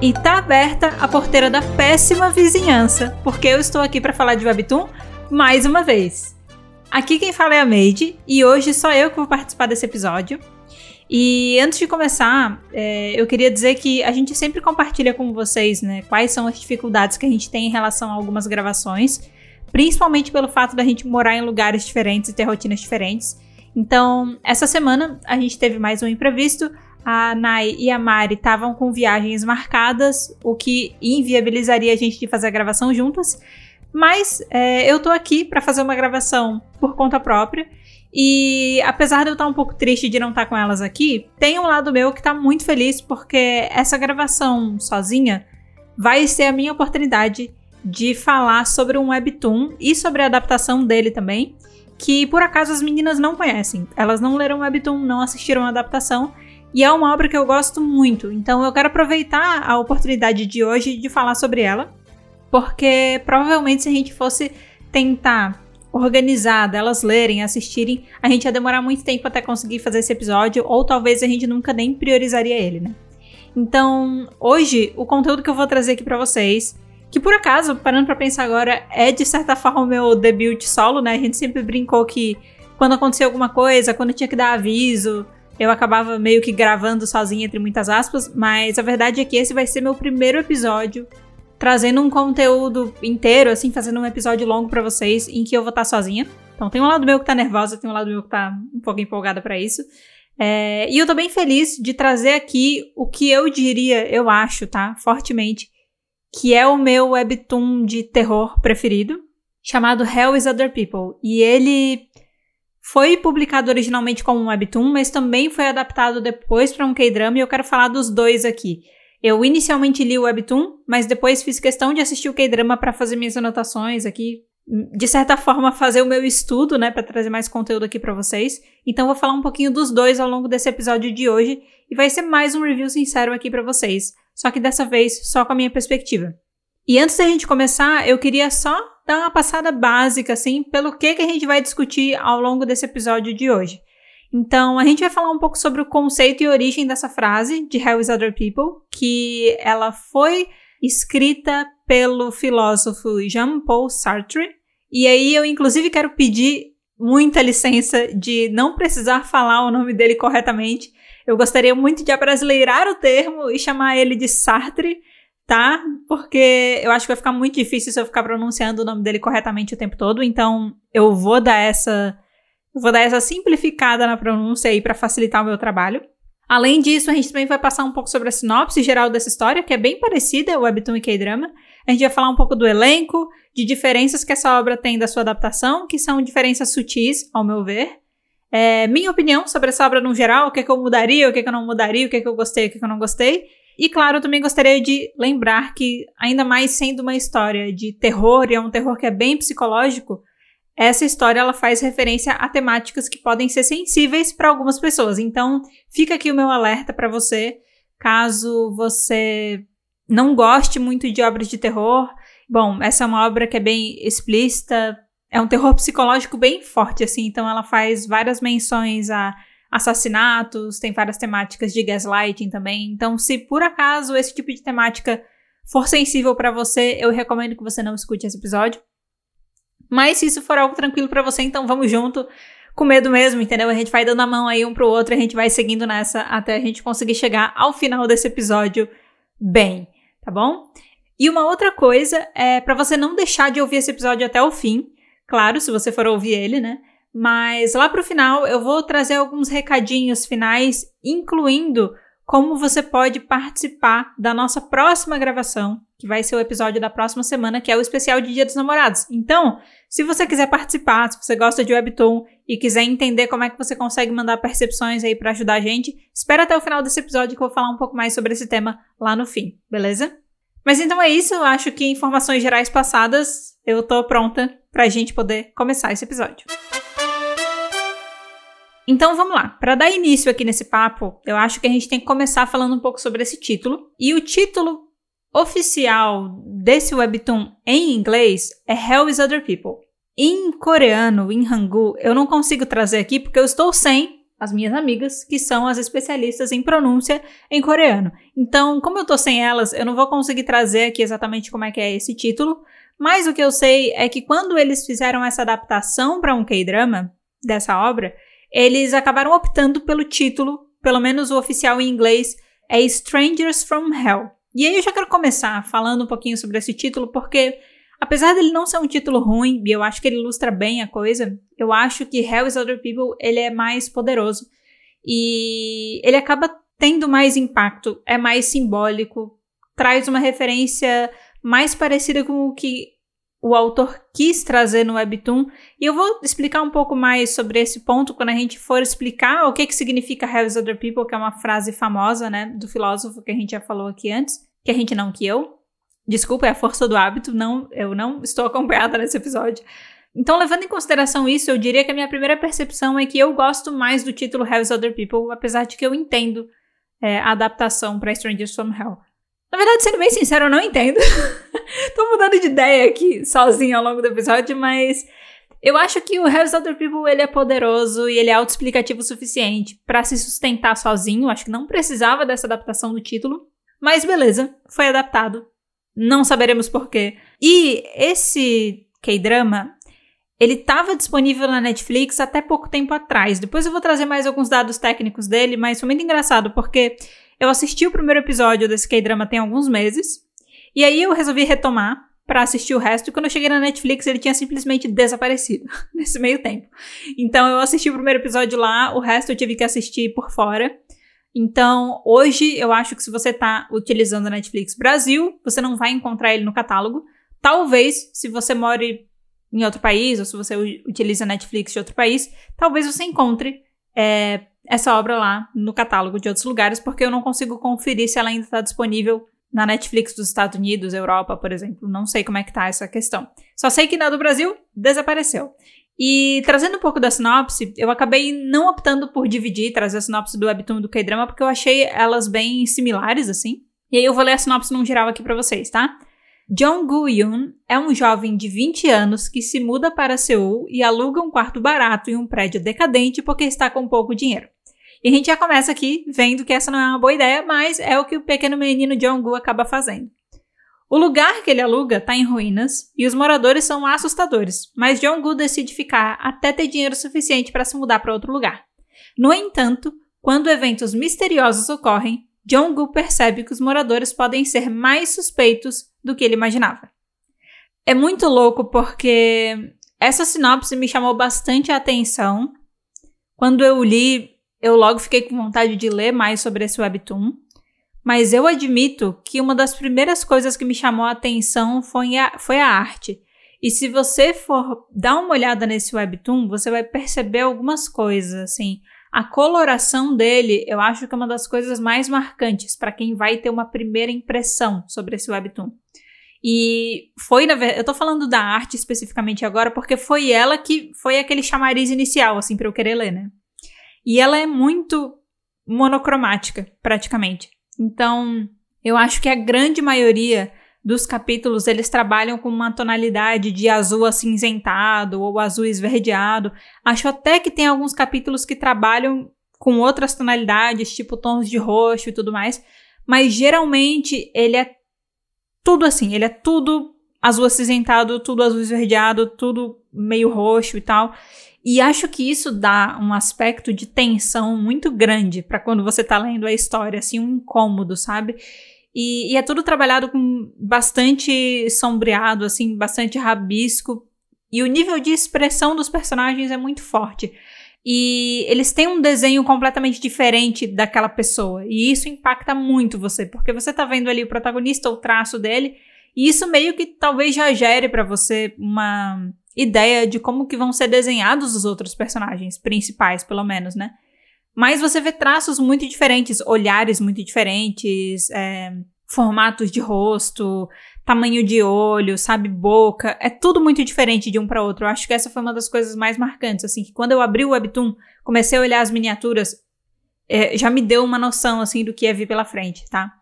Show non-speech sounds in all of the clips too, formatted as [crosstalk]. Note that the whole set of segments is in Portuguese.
E tá aberta a porteira da péssima vizinhança, porque eu estou aqui para falar de Webtoon mais uma vez. Aqui quem fala é a Made, e hoje só eu que vou participar desse episódio. E antes de começar, é, eu queria dizer que a gente sempre compartilha com vocês né, quais são as dificuldades que a gente tem em relação a algumas gravações, principalmente pelo fato da gente morar em lugares diferentes e ter rotinas diferentes. Então, essa semana a gente teve mais um imprevisto, a Nai e a Mari estavam com viagens marcadas, o que inviabilizaria a gente de fazer a gravação juntas. Mas é, eu tô aqui para fazer uma gravação por conta própria. E apesar de eu estar um pouco triste de não estar com elas aqui, tem um lado meu que tá muito feliz porque essa gravação sozinha vai ser a minha oportunidade de falar sobre um webtoon e sobre a adaptação dele também, que por acaso as meninas não conhecem. Elas não leram o webtoon, não assistiram a adaptação, e é uma obra que eu gosto muito, então eu quero aproveitar a oportunidade de hoje de falar sobre ela, porque provavelmente se a gente fosse tentar organizar, delas lerem, assistirem, a gente ia demorar muito tempo até conseguir fazer esse episódio, ou talvez a gente nunca nem priorizaria ele, né? Então, hoje, o conteúdo que eu vou trazer aqui para vocês, que por acaso, parando para pensar agora, é de certa [laughs] forma o meu debut solo, né? A gente sempre brincou que quando acontecia alguma coisa, quando tinha que dar aviso, eu acabava meio que gravando sozinha, entre muitas aspas, mas a verdade é que esse vai ser meu primeiro episódio trazendo um conteúdo inteiro, assim, fazendo um episódio longo para vocês, em que eu vou estar sozinha. Então tem um lado meu que tá nervosa, tem um lado meu que tá um pouco empolgada para isso. É, e eu tô bem feliz de trazer aqui o que eu diria, eu acho, tá? Fortemente, que é o meu webtoon de terror preferido, chamado Hell is Other People. E ele foi publicado originalmente como um webtoon, mas também foi adaptado depois para um K-drama e eu quero falar dos dois aqui. Eu inicialmente li o webtoon, mas depois fiz questão de assistir o K-drama para fazer minhas anotações aqui, de certa forma fazer o meu estudo, né, para trazer mais conteúdo aqui para vocês. Então vou falar um pouquinho dos dois ao longo desse episódio de hoje e vai ser mais um review sincero aqui para vocês, só que dessa vez só com a minha perspectiva. E antes da gente começar, eu queria só dar uma passada básica, assim, pelo que, que a gente vai discutir ao longo desse episódio de hoje. Então, a gente vai falar um pouco sobre o conceito e origem dessa frase, de Hell is Other People, que ela foi escrita pelo filósofo Jean-Paul Sartre. E aí eu, inclusive, quero pedir muita licença de não precisar falar o nome dele corretamente. Eu gostaria muito de abrasileirar o termo e chamar ele de Sartre, tá? Porque eu acho que vai ficar muito difícil se eu ficar pronunciando o nome dele corretamente o tempo todo, então eu vou dar essa vou dar essa simplificada na pronúncia aí para facilitar o meu trabalho. Além disso, a gente também vai passar um pouco sobre a sinopse geral dessa história, que é bem parecida ao Webtoon e K-drama. A gente vai falar um pouco do elenco, de diferenças que essa obra tem da sua adaptação, que são diferenças sutis, ao meu ver. É, minha opinião sobre essa obra no geral, o que, é que eu mudaria, o que, é que eu não mudaria, o que, é que eu gostei, o que, é que eu não gostei. E claro, eu também gostaria de lembrar que, ainda mais sendo uma história de terror, e é um terror que é bem psicológico, essa história ela faz referência a temáticas que podem ser sensíveis para algumas pessoas. Então, fica aqui o meu alerta para você, caso você não goste muito de obras de terror. Bom, essa é uma obra que é bem explícita, é um terror psicológico bem forte, assim, então ela faz várias menções a assassinatos, tem várias temáticas de gaslighting também. Então, se por acaso esse tipo de temática for sensível para você, eu recomendo que você não escute esse episódio. Mas se isso for algo tranquilo para você, então vamos junto, com medo mesmo, entendeu? A gente vai dando a mão aí um pro outro, a gente vai seguindo nessa até a gente conseguir chegar ao final desse episódio bem, tá bom? E uma outra coisa é para você não deixar de ouvir esse episódio até o fim, claro, se você for ouvir ele, né? Mas lá pro final eu vou trazer alguns recadinhos finais, incluindo como você pode participar da nossa próxima gravação, que vai ser o episódio da próxima semana, que é o especial de Dia dos Namorados. Então, se você quiser participar, se você gosta de Webtoon e quiser entender como é que você consegue mandar percepções aí para ajudar a gente, espera até o final desse episódio que eu vou falar um pouco mais sobre esse tema lá no fim, beleza? Mas então é isso, eu acho que informações gerais passadas, eu tô pronta pra gente poder começar esse episódio. Então vamos lá. Para dar início aqui nesse papo, eu acho que a gente tem que começar falando um pouco sobre esse título. E o título oficial desse webtoon em inglês é Hell is Other People. Em coreano, em Hangul, eu não consigo trazer aqui porque eu estou sem as minhas amigas, que são as especialistas em pronúncia em coreano. Então, como eu tô sem elas, eu não vou conseguir trazer aqui exatamente como é que é esse título, mas o que eu sei é que quando eles fizeram essa adaptação para um K-drama dessa obra, eles acabaram optando pelo título, pelo menos o oficial em inglês, é Strangers from Hell. E aí eu já quero começar falando um pouquinho sobre esse título, porque apesar dele não ser um título ruim, e eu acho que ele ilustra bem a coisa, eu acho que Hell is Other People ele é mais poderoso. E ele acaba tendo mais impacto, é mais simbólico, traz uma referência mais parecida com o que o autor quis trazer no Webtoon. E eu vou explicar um pouco mais sobre esse ponto quando a gente for explicar o que, que significa Hell's Other People, que é uma frase famosa, né, do filósofo que a gente já falou aqui antes. Que a gente não, que eu. Desculpa, é a força do hábito, não, eu não estou [laughs] acompanhada nesse episódio. Então, levando em consideração isso, eu diria que a minha primeira percepção é que eu gosto mais do título Hell's Other People, apesar de que eu entendo é, a adaptação para Strangers from Hell. Na verdade, sendo bem sincero, eu não entendo. [laughs] Tô mudando de ideia aqui sozinho ao longo do episódio, mas eu acho que o Hell's Other People ele é poderoso e ele é autoexplicativo o suficiente para se sustentar sozinho. Acho que não precisava dessa adaptação do título. Mas beleza, foi adaptado. Não saberemos porquê. E esse K-drama, ele estava disponível na Netflix até pouco tempo atrás. Depois eu vou trazer mais alguns dados técnicos dele, mas foi muito engraçado porque eu assisti o primeiro episódio desse K-drama tem alguns meses, e aí eu resolvi retomar para assistir o resto, e quando eu cheguei na Netflix ele tinha simplesmente desaparecido [laughs] nesse meio tempo. Então eu assisti o primeiro episódio lá, o resto eu tive que assistir por fora. Então, hoje eu acho que se você está utilizando a Netflix Brasil, você não vai encontrar ele no catálogo. Talvez, se você mora em outro país, ou se você utiliza a Netflix de outro país, talvez você encontre é, essa obra lá no catálogo de outros lugares, porque eu não consigo conferir se ela ainda está disponível na Netflix dos Estados Unidos, Europa, por exemplo. Não sei como é que tá essa questão. Só sei que na do Brasil desapareceu. E trazendo um pouco da sinopse, eu acabei não optando por dividir, trazer a sinopse do webtoon do K-drama, porque eu achei elas bem similares, assim. E aí eu vou ler a sinopse num geral aqui para vocês, tá? Jong Gu-yoon é um jovem de 20 anos que se muda para Seul e aluga um quarto barato em um prédio decadente porque está com pouco dinheiro. E a gente já começa aqui vendo que essa não é uma boa ideia, mas é o que o pequeno menino Jong-gu acaba fazendo. O lugar que ele aluga está em ruínas e os moradores são assustadores, mas Jong-gu decide ficar até ter dinheiro suficiente para se mudar para outro lugar. No entanto, quando eventos misteriosos ocorrem, Jong-gu percebe que os moradores podem ser mais suspeitos do que ele imaginava. É muito louco porque essa sinopse me chamou bastante a atenção. Quando eu li, eu logo fiquei com vontade de ler mais sobre esse webtoon. Mas eu admito que uma das primeiras coisas que me chamou a atenção foi a, foi a arte. E se você for dar uma olhada nesse webtoon, você vai perceber algumas coisas, assim. A coloração dele, eu acho que é uma das coisas mais marcantes para quem vai ter uma primeira impressão sobre esse webtoon. E foi, na verdade, eu tô falando da arte especificamente agora porque foi ela que foi aquele chamariz inicial, assim, para eu querer ler, né? E ela é muito monocromática, praticamente. Então, eu acho que a grande maioria dos capítulos eles trabalham com uma tonalidade de azul acinzentado ou azul esverdeado. Acho até que tem alguns capítulos que trabalham com outras tonalidades, tipo tons de roxo e tudo mais, mas geralmente ele é tudo assim, ele é tudo azul acinzentado, tudo azul esverdeado, tudo meio roxo e tal. E acho que isso dá um aspecto de tensão muito grande para quando você tá lendo a história, assim, um incômodo, sabe? E, e, é tudo trabalhado com bastante sombreado, assim, bastante rabisco. E o nível de expressão dos personagens é muito forte. E eles têm um desenho completamente diferente daquela pessoa. E isso impacta muito você, porque você tá vendo ali o protagonista, o traço dele, e isso meio que talvez já gere para você uma ideia de como que vão ser desenhados os outros personagens principais, pelo menos, né? Mas você vê traços muito diferentes, olhares muito diferentes, é, formatos de rosto, tamanho de olho, sabe, boca, é tudo muito diferente de um para outro. Eu acho que essa foi uma das coisas mais marcantes, assim, que quando eu abri o webtoon, comecei a olhar as miniaturas, é, já me deu uma noção, assim, do que ia vir pela frente, tá?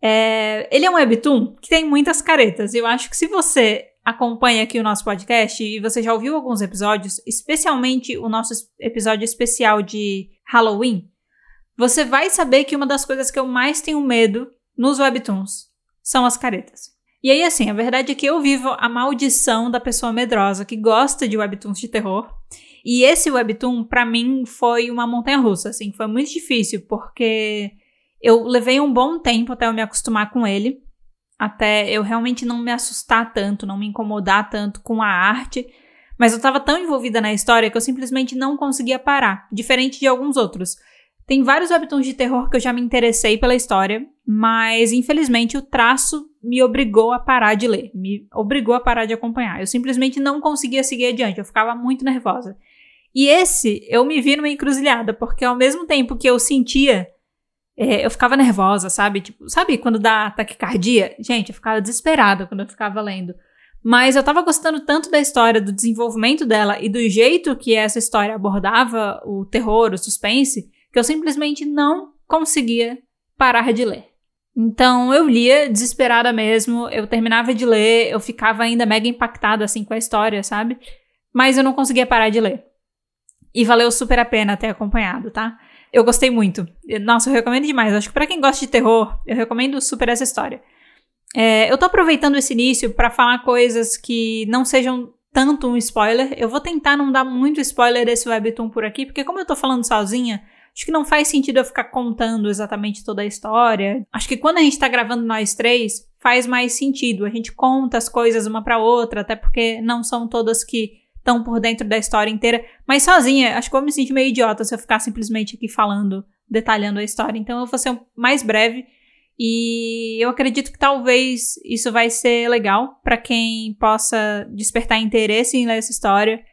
É, ele é um webtoon que tem muitas caretas. Eu acho que se você acompanha aqui o nosso podcast e você já ouviu alguns episódios, especialmente o nosso episódio especial de Halloween, você vai saber que uma das coisas que eu mais tenho medo nos webtoons são as caretas. E aí, assim, a verdade é que eu vivo a maldição da pessoa medrosa que gosta de webtoons de terror. E esse webtoon, para mim, foi uma montanha russa, assim, foi muito difícil, porque eu levei um bom tempo até eu me acostumar com ele, até eu realmente não me assustar tanto, não me incomodar tanto com a arte, mas eu tava tão envolvida na história que eu simplesmente não conseguia parar, diferente de alguns outros. Tem vários webtoons de terror que eu já me interessei pela história, mas infelizmente o traço me obrigou a parar de ler, me obrigou a parar de acompanhar. Eu simplesmente não conseguia seguir adiante, eu ficava muito nervosa. E esse eu me vi numa encruzilhada, porque ao mesmo tempo que eu sentia, é, eu ficava nervosa, sabe? Tipo, sabe quando dá taquicardia? Gente, eu ficava desesperada quando eu ficava lendo. Mas eu tava gostando tanto da história, do desenvolvimento dela e do jeito que essa história abordava o terror, o suspense, que eu simplesmente não conseguia parar de ler. Então eu lia desesperada mesmo, eu terminava de ler, eu ficava ainda mega impactada assim com a história, sabe? Mas eu não conseguia parar de ler. E valeu super a pena ter acompanhado, tá? Eu gostei muito. Nossa, eu recomendo demais. Acho que para quem gosta de terror, eu recomendo super essa história. É, eu tô aproveitando esse início para falar coisas que não sejam tanto um spoiler. Eu vou tentar não dar muito spoiler desse webtoon por aqui, porque como eu tô falando sozinha, Acho que não faz sentido eu ficar contando exatamente toda a história. Acho que quando a gente tá gravando nós três, faz mais sentido. A gente conta as coisas uma para outra, até porque não são todas que estão por dentro da história inteira. Mas sozinha, acho que eu vou me sentir meio idiota se eu ficar simplesmente aqui falando, detalhando a história. Então eu vou ser mais breve. E eu acredito que talvez isso vai ser legal para quem possa despertar interesse em ler essa história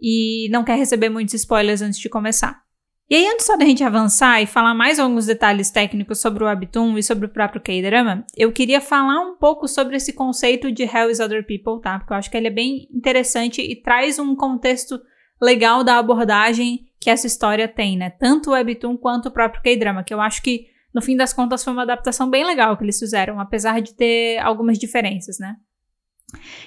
e não quer receber muitos spoilers antes de começar. E aí, antes só da gente avançar e falar mais alguns detalhes técnicos sobre o Webtoon e sobre o próprio K-Drama, eu queria falar um pouco sobre esse conceito de Hell is Other People, tá? Porque eu acho que ele é bem interessante e traz um contexto legal da abordagem que essa história tem, né? Tanto o Webtoon quanto o próprio K-Drama, que eu acho que, no fim das contas, foi uma adaptação bem legal que eles fizeram, apesar de ter algumas diferenças, né?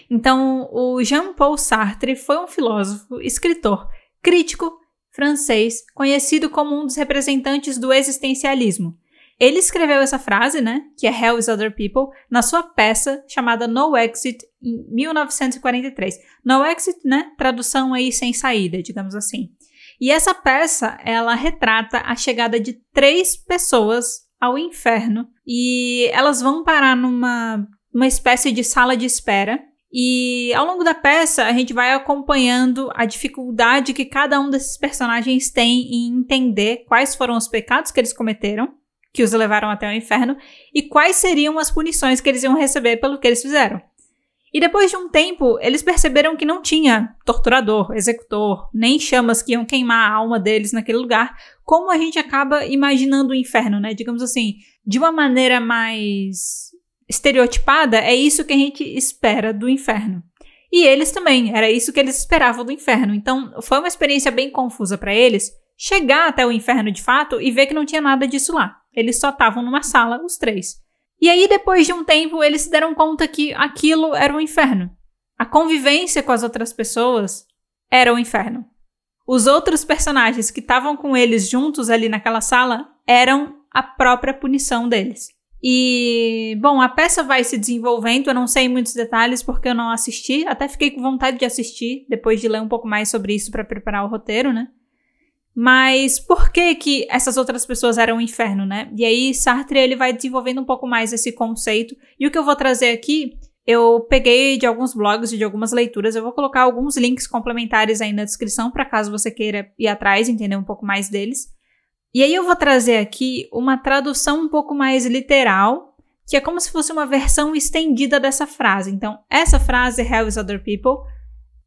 Então, o Jean-Paul Sartre foi um filósofo, escritor, crítico francês, conhecido como um dos representantes do existencialismo. Ele escreveu essa frase, né, que é Hell is Other People, na sua peça chamada No Exit, em 1943. No Exit, né, tradução aí sem saída, digamos assim. E essa peça, ela retrata a chegada de três pessoas ao inferno e elas vão parar numa uma espécie de sala de espera e ao longo da peça, a gente vai acompanhando a dificuldade que cada um desses personagens tem em entender quais foram os pecados que eles cometeram, que os levaram até o inferno, e quais seriam as punições que eles iam receber pelo que eles fizeram. E depois de um tempo, eles perceberam que não tinha torturador, executor, nem chamas que iam queimar a alma deles naquele lugar, como a gente acaba imaginando o inferno, né? Digamos assim, de uma maneira mais estereotipada, é isso que a gente espera do inferno. E eles também, era isso que eles esperavam do inferno. Então, foi uma experiência bem confusa para eles chegar até o inferno de fato e ver que não tinha nada disso lá. Eles só estavam numa sala, os três. E aí, depois de um tempo, eles se deram conta que aquilo era o inferno. A convivência com as outras pessoas era o inferno. Os outros personagens que estavam com eles juntos ali naquela sala eram a própria punição deles. E, bom, a peça vai se desenvolvendo, eu não sei muitos detalhes porque eu não assisti, até fiquei com vontade de assistir depois de ler um pouco mais sobre isso para preparar o roteiro, né? Mas por que que essas outras pessoas eram um inferno, né? E aí Sartre ele vai desenvolvendo um pouco mais esse conceito. E o que eu vou trazer aqui, eu peguei de alguns blogs e de algumas leituras, eu vou colocar alguns links complementares aí na descrição para caso você queira ir atrás, entender um pouco mais deles. E aí eu vou trazer aqui uma tradução um pouco mais literal, que é como se fosse uma versão estendida dessa frase. Então, essa frase, Hell is Other People,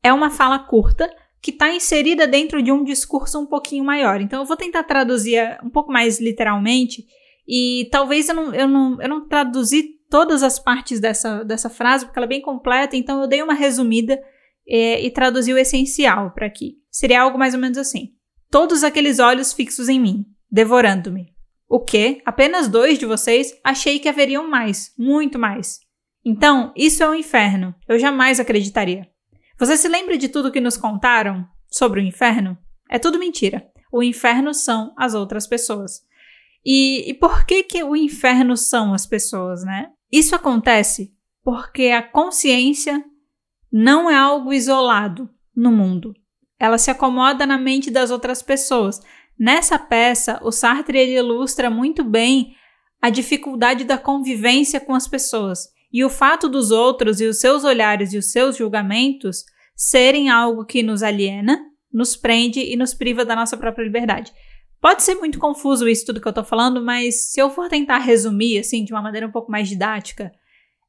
é uma fala curta que está inserida dentro de um discurso um pouquinho maior. Então, eu vou tentar traduzir um pouco mais literalmente e talvez eu não, eu não, eu não traduzi todas as partes dessa, dessa frase, porque ela é bem completa, então eu dei uma resumida é, e traduzi o essencial para aqui. Seria algo mais ou menos assim. Todos aqueles olhos fixos em mim, devorando-me. O que, apenas dois de vocês, achei que haveriam mais, muito mais. Então, isso é um inferno. Eu jamais acreditaria. Você se lembra de tudo que nos contaram sobre o inferno? É tudo mentira. o inferno são as outras pessoas. E, e por que, que o inferno são as pessoas, né? Isso acontece porque a consciência não é algo isolado no mundo. Ela se acomoda na mente das outras pessoas. Nessa peça, o Sartre ilustra muito bem a dificuldade da convivência com as pessoas e o fato dos outros e os seus olhares e os seus julgamentos serem algo que nos aliena, nos prende e nos priva da nossa própria liberdade. Pode ser muito confuso isso tudo que eu tô falando, mas se eu for tentar resumir assim de uma maneira um pouco mais didática,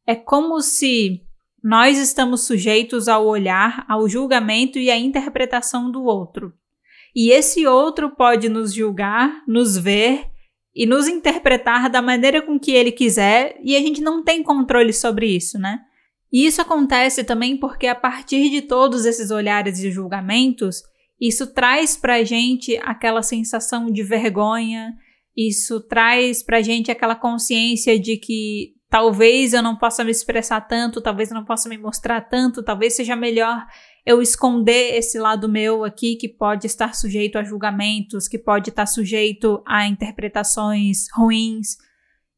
é como se nós estamos sujeitos ao olhar, ao julgamento e à interpretação do outro. E esse outro pode nos julgar, nos ver e nos interpretar da maneira com que ele quiser, e a gente não tem controle sobre isso, né? E isso acontece também porque a partir de todos esses olhares e julgamentos, isso traz pra gente aquela sensação de vergonha, isso traz pra gente aquela consciência de que talvez eu não possa me expressar tanto, talvez eu não possa me mostrar tanto, talvez seja melhor eu esconder esse lado meu aqui que pode estar sujeito a julgamentos, que pode estar sujeito a interpretações ruins.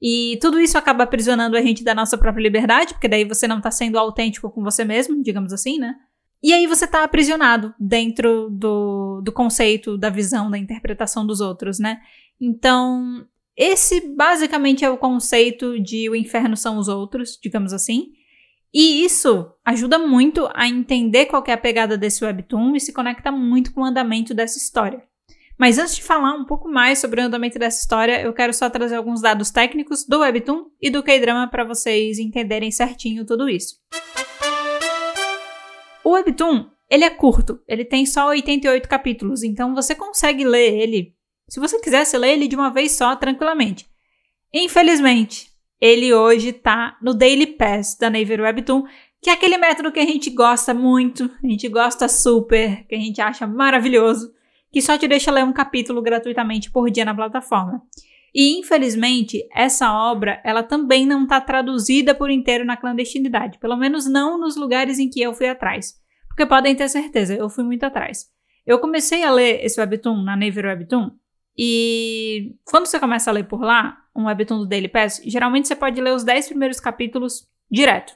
E tudo isso acaba aprisionando a gente da nossa própria liberdade, porque daí você não está sendo autêntico com você mesmo, digamos assim, né? E aí você está aprisionado dentro do, do conceito, da visão, da interpretação dos outros, né? Então, esse basicamente é o conceito de o inferno são os outros, digamos assim. E isso ajuda muito a entender qual é a pegada desse webtoon e se conecta muito com o andamento dessa história. Mas antes de falar um pouco mais sobre o andamento dessa história, eu quero só trazer alguns dados técnicos do webtoon e do K-drama para vocês entenderem certinho tudo isso. O webtoon, ele é curto, ele tem só 88 capítulos, então você consegue ler ele, se você quisesse ler ele de uma vez só, tranquilamente. Infelizmente, ele hoje tá no Daily Pass da Naver Webtoon, que é aquele método que a gente gosta muito, a gente gosta super, que a gente acha maravilhoso, que só te deixa ler um capítulo gratuitamente por dia na plataforma. E infelizmente, essa obra, ela também não está traduzida por inteiro na clandestinidade, pelo menos não nos lugares em que eu fui atrás. Porque podem ter certeza, eu fui muito atrás. Eu comecei a ler esse webtoon na Naver Webtoon e quando você começa a ler por lá, um webtoon do Daily Pass, geralmente você pode ler os 10 primeiros capítulos direto.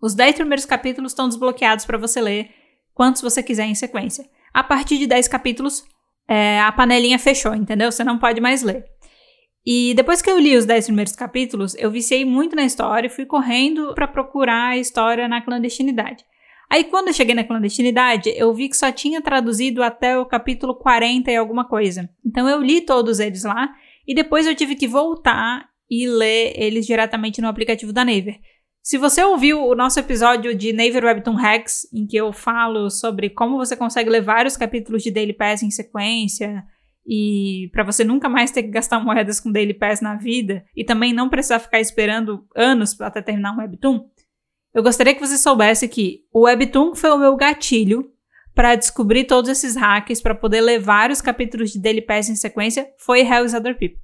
Os 10 primeiros capítulos estão desbloqueados para você ler quantos você quiser em sequência. A partir de 10 capítulos, é, a panelinha fechou, entendeu? Você não pode mais ler. E depois que eu li os 10 primeiros capítulos, eu viciei muito na história e fui correndo para procurar a história na clandestinidade. Aí quando eu cheguei na clandestinidade, eu vi que só tinha traduzido até o capítulo 40 e alguma coisa. Então eu li todos eles lá e depois eu tive que voltar e ler eles diretamente no aplicativo da Naver. Se você ouviu o nosso episódio de Naver Webtoon Hacks, em que eu falo sobre como você consegue ler vários capítulos de Daily Pass em sequência e para você nunca mais ter que gastar moedas com Daily Pass na vida e também não precisar ficar esperando anos até terminar um Webtoon, eu gostaria que você soubesse que o Webtoon foi o meu gatilho para descobrir todos esses hacks, para poder ler vários capítulos de Daily Pass em sequência, foi Hell Other People.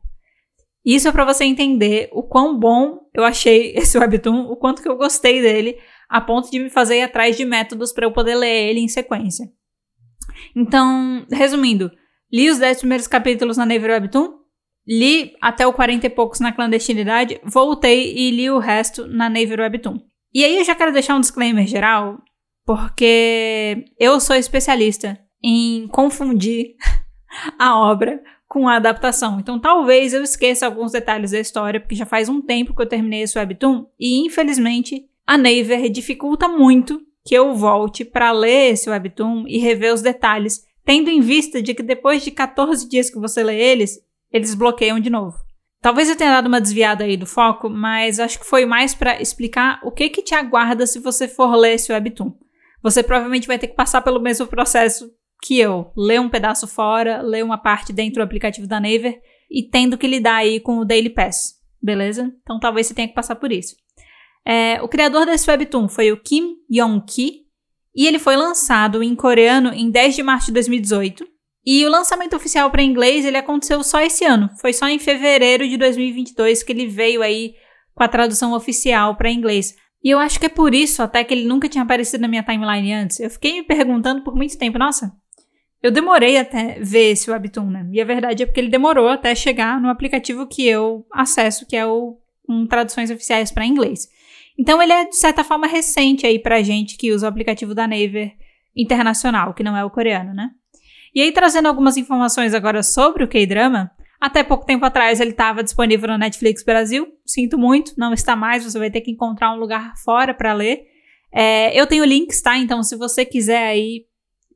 Isso é para você entender o quão bom eu achei [laughs] esse Webtoon, o quanto que eu gostei dele, a ponto de me fazer ir atrás de métodos para eu poder ler ele em sequência. Então, resumindo, li os 10 primeiros capítulos na Naver Webtoon, li até o 40 e poucos na clandestinidade, voltei e li o resto na Naver Webtoon. E aí eu já quero deixar um disclaimer geral, porque eu sou especialista em confundir [laughs] a obra com a adaptação. Então talvez eu esqueça alguns detalhes da história, porque já faz um tempo que eu terminei esse webtoon e infelizmente a Naver dificulta muito que eu volte para ler esse webtoon e rever os detalhes, tendo em vista de que depois de 14 dias que você lê eles, eles bloqueiam de novo. Talvez eu tenha dado uma desviada aí do foco, mas acho que foi mais para explicar o que que te aguarda se você for ler esse webtoon. Você provavelmente vai ter que passar pelo mesmo processo que eu, ler um pedaço fora, ler uma parte dentro do aplicativo da Naver e tendo que lidar aí com o Daily Pass, beleza? Então talvez você tenha que passar por isso. É, o criador desse webtoon foi o Kim Yong-ki e ele foi lançado em coreano em 10 de março de 2018 e o lançamento oficial para inglês ele aconteceu só esse ano. Foi só em fevereiro de 2022 que ele veio aí com a tradução oficial para inglês. E eu acho que é por isso até que ele nunca tinha aparecido na minha timeline antes. Eu fiquei me perguntando por muito tempo, nossa, eu demorei até ver esse webtoon, né? E a verdade é porque ele demorou até chegar no aplicativo que eu acesso, que é o um Traduções Oficiais para Inglês. Então ele é, de certa forma, recente aí pra gente que usa o aplicativo da Naver internacional, que não é o coreano, né? E aí, trazendo algumas informações agora sobre o K-Drama, até pouco tempo atrás ele estava disponível no Netflix Brasil. Sinto muito, não está mais, você vai ter que encontrar um lugar fora para ler. É, eu tenho links, tá? Então, se você quiser aí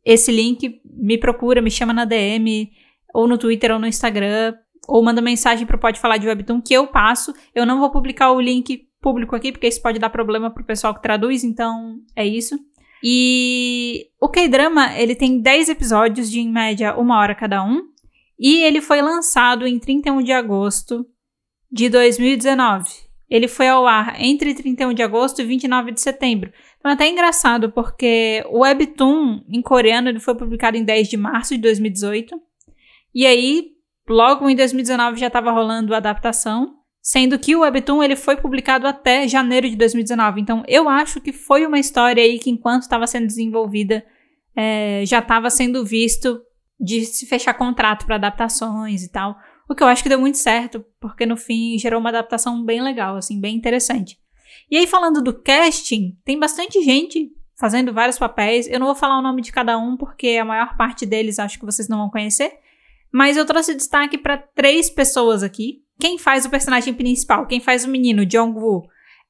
esse link, me procura, me chama na DM, ou no Twitter ou no Instagram, ou manda mensagem para Pode Falar de Webtoon que eu passo. Eu não vou publicar o link público aqui, porque isso pode dar problema pro pessoal que traduz, então é isso. E o K-Drama, ele tem 10 episódios de, em média, uma hora cada um. E ele foi lançado em 31 de agosto de 2019. Ele foi ao ar entre 31 de agosto e 29 de setembro. Então é até engraçado, porque o Webtoon, em coreano, ele foi publicado em 10 de março de 2018. E aí, logo em 2019 já estava rolando a adaptação, sendo que o Webtoon ele foi publicado até janeiro de 2019. Então eu acho que foi uma história aí que enquanto estava sendo desenvolvida é, já estava sendo visto de se fechar contrato para adaptações e tal. O que eu acho que deu muito certo, porque no fim gerou uma adaptação bem legal, assim, bem interessante. E aí, falando do casting, tem bastante gente fazendo vários papéis. Eu não vou falar o nome de cada um, porque a maior parte deles acho que vocês não vão conhecer. Mas eu trouxe destaque para três pessoas aqui. Quem faz o personagem principal, quem faz o menino, Jong-woo,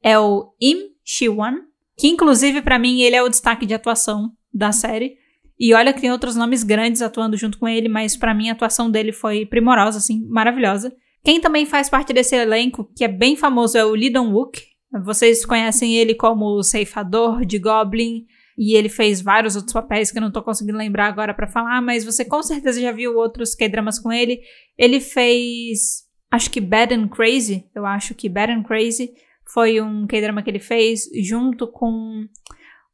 é o Im Shi-won, que inclusive para mim ele é o destaque de atuação da série. E olha que tem outros nomes grandes atuando junto com ele, mas para mim a atuação dele foi primorosa, assim, maravilhosa. Quem também faz parte desse elenco, que é bem famoso, é o Lee Dong-wook. Vocês conhecem ele como o ceifador de Goblin, e ele fez vários outros papéis que eu não tô conseguindo lembrar agora para falar, mas você com certeza já viu outros K-dramas com ele. Ele fez, acho que Bad and Crazy, eu acho que Bad and Crazy foi um K-drama que ele fez junto com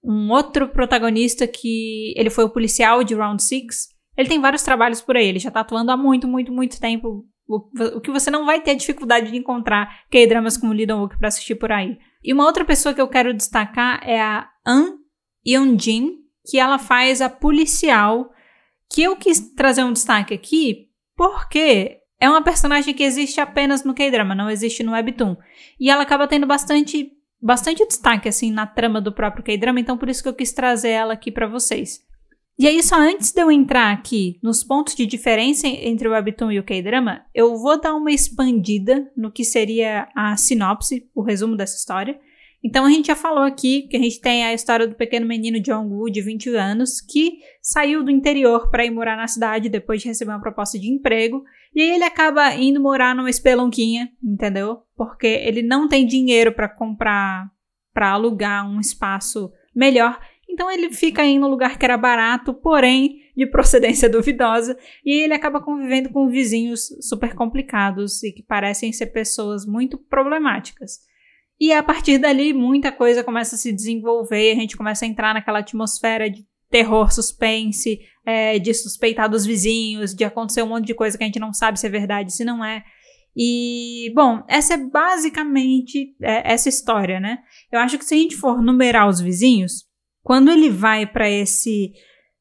um outro protagonista que ele foi o policial de Round Six. Ele tem vários trabalhos por aí, ele já tá atuando há muito, muito, muito tempo. O, o que você não vai ter dificuldade de encontrar K-dramas como Lee Dong-wook pra assistir por aí. E uma outra pessoa que eu quero destacar é a An Yeon-jin, que ela faz a policial, que eu quis trazer um destaque aqui porque é uma personagem que existe apenas no K-drama, não existe no webtoon. E ela acaba tendo bastante bastante destaque assim na trama do próprio K-drama, então por isso que eu quis trazer ela aqui para vocês. E aí só antes de eu entrar aqui nos pontos de diferença entre o webtoon e o K-drama, eu vou dar uma expandida no que seria a sinopse, o resumo dessa história. Então a gente já falou aqui que a gente tem a história do pequeno menino Jong-woo de 20 anos que saiu do interior para ir morar na cidade depois de receber uma proposta de emprego e aí ele acaba indo morar numa espelonquinha, entendeu? Porque ele não tem dinheiro para comprar, para alugar um espaço melhor. Então ele fica aí no lugar que era barato, porém de procedência [laughs] duvidosa, e ele acaba convivendo com vizinhos super complicados e que parecem ser pessoas muito problemáticas. E a partir dali, muita coisa começa a se desenvolver, a gente começa a entrar naquela atmosfera de terror, suspense, é, de suspeitar dos vizinhos, de acontecer um monte de coisa que a gente não sabe se é verdade, se não é. E, bom, essa é basicamente é, essa história, né? Eu acho que se a gente for numerar os vizinhos, quando ele vai para esse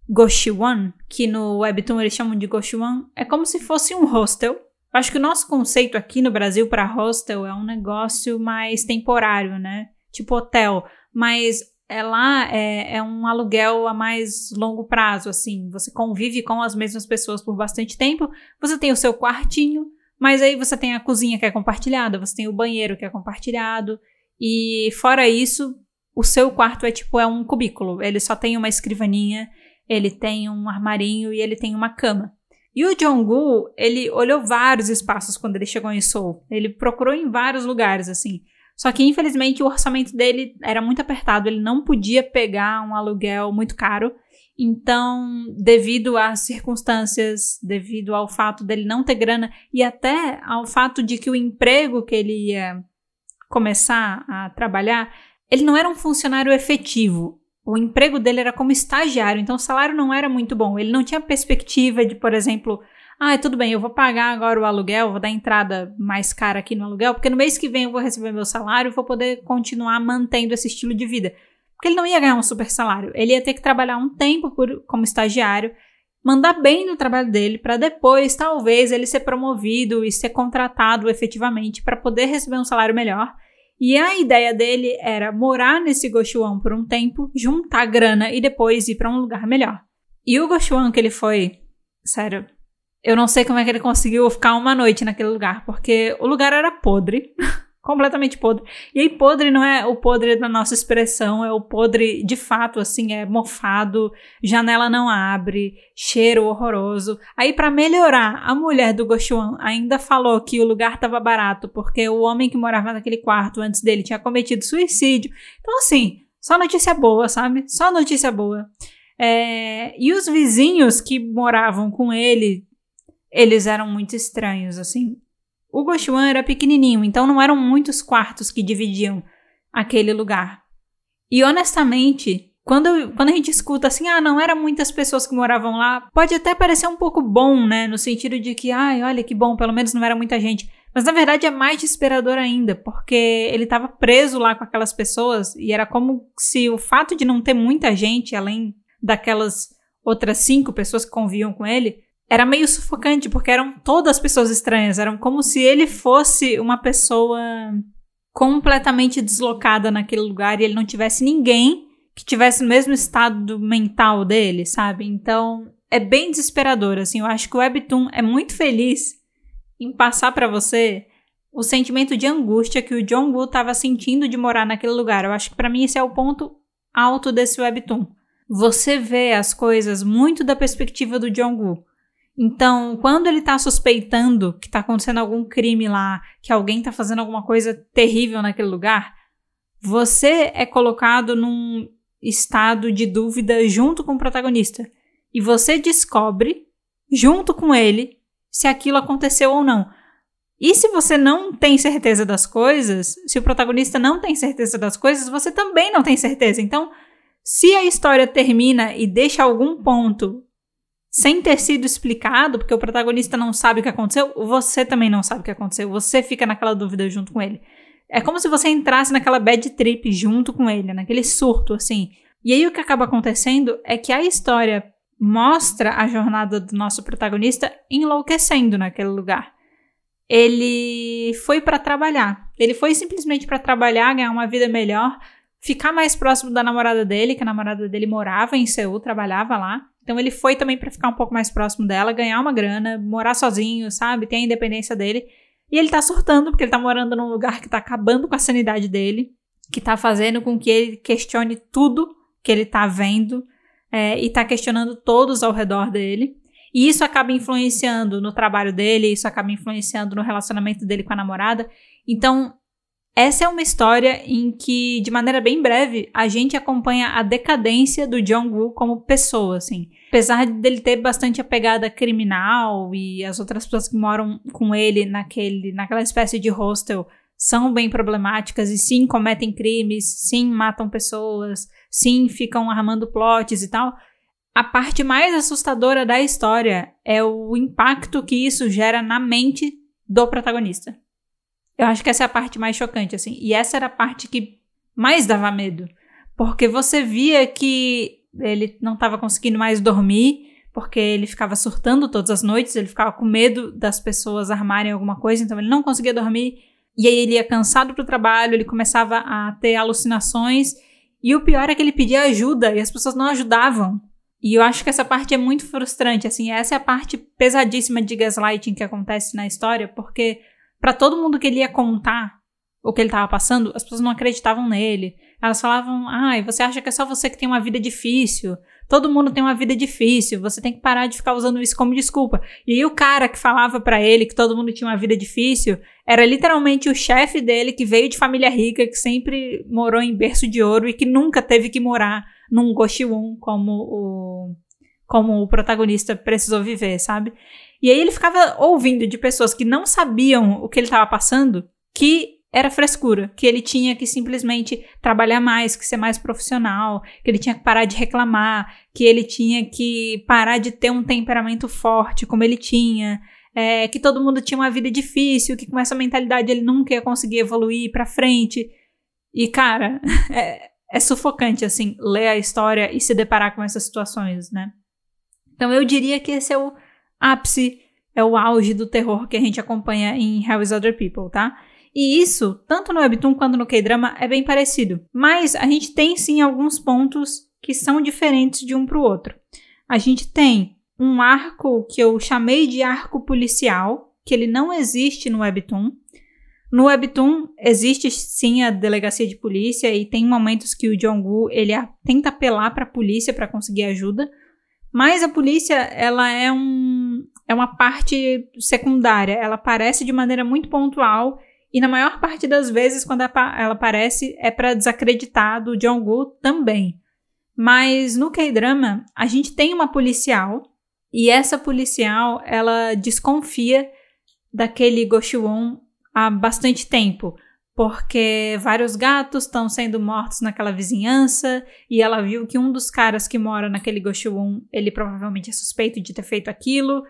Goshiwan, que no Webtoon eles chamam de Goshiwan, é como se fosse um hostel. Acho que o nosso conceito aqui no Brasil para hostel é um negócio mais temporário, né? Tipo hotel. Mas é lá é, é, um aluguel a mais longo prazo, assim. Você convive com as mesmas pessoas por bastante tempo. Você tem o seu quartinho, mas aí você tem a cozinha que é compartilhada, você tem o banheiro que é compartilhado. E fora isso, o seu quarto é tipo é um cubículo. Ele só tem uma escrivaninha, ele tem um armarinho e ele tem uma cama. E o Jong-gu, ele olhou vários espaços quando ele chegou em Seoul. Ele procurou em vários lugares, assim. Só que, infelizmente, o orçamento dele era muito apertado, ele não podia pegar um aluguel muito caro. Então, devido às circunstâncias, devido ao fato dele não ter grana e até ao fato de que o emprego que ele ia começar a trabalhar, ele não era um funcionário efetivo. O emprego dele era como estagiário, então o salário não era muito bom. Ele não tinha perspectiva de, por exemplo, ah, tudo bem, eu vou pagar agora o aluguel, vou dar entrada mais cara aqui no aluguel, porque no mês que vem eu vou receber meu salário e vou poder continuar mantendo esse estilo de vida. Porque ele não ia ganhar um super salário, ele ia ter que trabalhar um tempo por, como estagiário mandar bem no trabalho dele para depois, talvez, ele ser promovido e ser contratado efetivamente para poder receber um salário melhor. E a ideia dele era morar nesse Goshuan por um tempo, juntar grana e depois ir para um lugar melhor. E o Goshuan que ele foi, sério, eu não sei como é que ele conseguiu ficar uma noite naquele lugar, porque o lugar era podre. [laughs] completamente podre. E aí, podre não é o podre da nossa expressão, é o podre de fato, assim, é mofado, janela não abre, cheiro horroroso. Aí, para melhorar, a mulher do Goshuan ainda falou que o lugar tava barato porque o homem que morava naquele quarto antes dele tinha cometido suicídio. Então, assim, só notícia boa, sabe? Só notícia boa. É... E os vizinhos que moravam com ele, eles eram muito estranhos, assim. O Gochuan era pequenininho, então não eram muitos quartos que dividiam aquele lugar. E honestamente, quando, quando a gente escuta assim, ah, não eram muitas pessoas que moravam lá, pode até parecer um pouco bom, né? No sentido de que, ai, olha que bom, pelo menos não era muita gente. Mas na verdade é mais desesperador ainda, porque ele estava preso lá com aquelas pessoas e era como se o fato de não ter muita gente, além daquelas outras cinco pessoas que conviviam com ele, era meio sufocante, porque eram todas pessoas estranhas. Eram como se ele fosse uma pessoa completamente deslocada naquele lugar e ele não tivesse ninguém que tivesse no mesmo estado mental dele, sabe? Então, é bem desesperador, assim. Eu acho que o Webtoon é muito feliz em passar para você o sentimento de angústia que o Jong-woo estava sentindo de morar naquele lugar. Eu acho que para mim esse é o ponto alto desse Webtoon. Você vê as coisas muito da perspectiva do Jong-woo. Então, quando ele tá suspeitando que tá acontecendo algum crime lá, que alguém tá fazendo alguma coisa terrível naquele lugar, você é colocado num estado de dúvida junto com o protagonista. E você descobre, junto com ele, se aquilo aconteceu ou não. E se você não tem certeza das coisas, se o protagonista não tem certeza das coisas, você também não tem certeza. Então, se a história termina e deixa algum ponto sem ter sido explicado, porque o protagonista não sabe o que aconteceu, você também não sabe o que aconteceu. Você fica naquela dúvida junto com ele. É como se você entrasse naquela bad trip junto com ele, naquele surto, assim. E aí o que acaba acontecendo é que a história mostra a jornada do nosso protagonista enlouquecendo naquele lugar. Ele foi para trabalhar. Ele foi simplesmente para trabalhar, ganhar uma vida melhor, ficar mais próximo da namorada dele, que a namorada dele morava em Seul, trabalhava lá. Então ele foi também para ficar um pouco mais próximo dela, ganhar uma grana, morar sozinho, sabe? Ter a independência dele. E ele tá surtando porque ele tá morando num lugar que tá acabando com a sanidade dele, que tá fazendo com que ele questione tudo que ele tá vendo é, e tá questionando todos ao redor dele. E isso acaba influenciando no trabalho dele, isso acaba influenciando no relacionamento dele com a namorada. Então, essa é uma história em que, de maneira bem breve, a gente acompanha a decadência do Jong-woo como pessoa, assim. Apesar dele ter bastante a pegada criminal e as outras pessoas que moram com ele naquele, naquela espécie de hostel são bem problemáticas e sim cometem crimes, sim matam pessoas, sim ficam armando plots e tal. A parte mais assustadora da história é o impacto que isso gera na mente do protagonista. Eu acho que essa é a parte mais chocante, assim. E essa era a parte que mais dava medo. Porque você via que ele não estava conseguindo mais dormir, porque ele ficava surtando todas as noites, ele ficava com medo das pessoas armarem alguma coisa, então ele não conseguia dormir. E aí ele ia cansado pro trabalho, ele começava a ter alucinações. E o pior é que ele pedia ajuda e as pessoas não ajudavam. E eu acho que essa parte é muito frustrante, assim, essa é a parte pesadíssima de gaslighting que acontece na história, porque para todo mundo que ele ia contar o que ele estava passando, as pessoas não acreditavam nele. Elas falavam: ai, você acha que é só você que tem uma vida difícil? Todo mundo tem uma vida difícil, você tem que parar de ficar usando isso como desculpa. E aí o cara que falava para ele que todo mundo tinha uma vida difícil era literalmente o chefe dele que veio de família rica, que sempre morou em berço de ouro e que nunca teve que morar num Goshiwon como o como o protagonista precisou viver, sabe? E aí ele ficava ouvindo de pessoas que não sabiam o que ele estava passando, que era frescura, que ele tinha que simplesmente trabalhar mais, que ser mais profissional, que ele tinha que parar de reclamar, que ele tinha que parar de ter um temperamento forte como ele tinha, é, que todo mundo tinha uma vida difícil, que com essa mentalidade ele nunca ia conseguir evoluir para frente. E cara, [laughs] é, é sufocante assim ler a história e se deparar com essas situações, né? Então eu diria que esse é o ápice, é o auge do terror que a gente acompanha em Hell is Other People, tá? E isso, tanto no Webtoon quanto no K-drama, é bem parecido. Mas a gente tem sim alguns pontos que são diferentes de um para o outro. A gente tem um arco que eu chamei de arco policial, que ele não existe no Webtoon. No Webtoon existe sim a delegacia de polícia e tem momentos que o Jong-woo ele tenta apelar para a polícia para conseguir ajuda, mas a polícia ela é um é uma parte secundária, ela aparece de maneira muito pontual e na maior parte das vezes quando ela aparece é para desacreditar do Jong-woo também. Mas no K-drama a gente tem uma policial e essa policial ela desconfia daquele Goshiwon há bastante tempo, porque vários gatos estão sendo mortos naquela vizinhança e ela viu que um dos caras que mora naquele Goshiwon, ele provavelmente é suspeito de ter feito aquilo.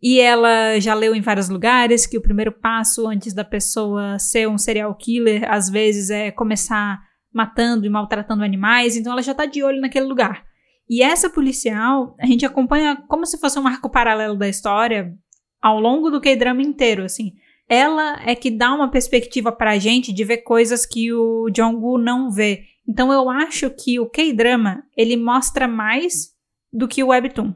E ela já leu em vários lugares que o primeiro passo antes da pessoa ser um serial killer, às vezes, é começar matando e maltratando animais, então ela já tá de olho naquele lugar. E essa policial, a gente acompanha como se fosse um arco paralelo da história ao longo do K-drama inteiro, assim ela é que dá uma perspectiva pra gente de ver coisas que o Jong-woo não vê. Então eu acho que o K-drama, ele mostra mais do que o webtoon.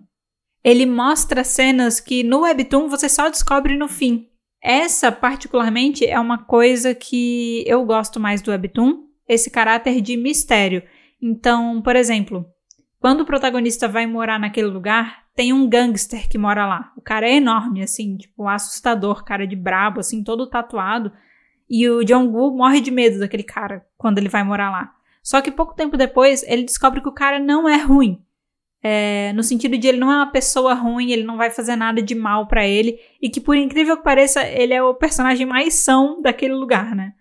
Ele mostra cenas que no webtoon você só descobre no fim. Essa particularmente é uma coisa que eu gosto mais do webtoon, esse caráter de mistério. Então, por exemplo, quando o protagonista vai morar naquele lugar, tem um gangster que mora lá. O cara é enorme, assim, tipo, assustador, cara de brabo, assim, todo tatuado. E o Jong-woo morre de medo daquele cara quando ele vai morar lá. Só que pouco tempo depois, ele descobre que o cara não é ruim. É, no sentido de ele não é uma pessoa ruim, ele não vai fazer nada de mal para ele. E que, por incrível que pareça, ele é o personagem mais são daquele lugar, né?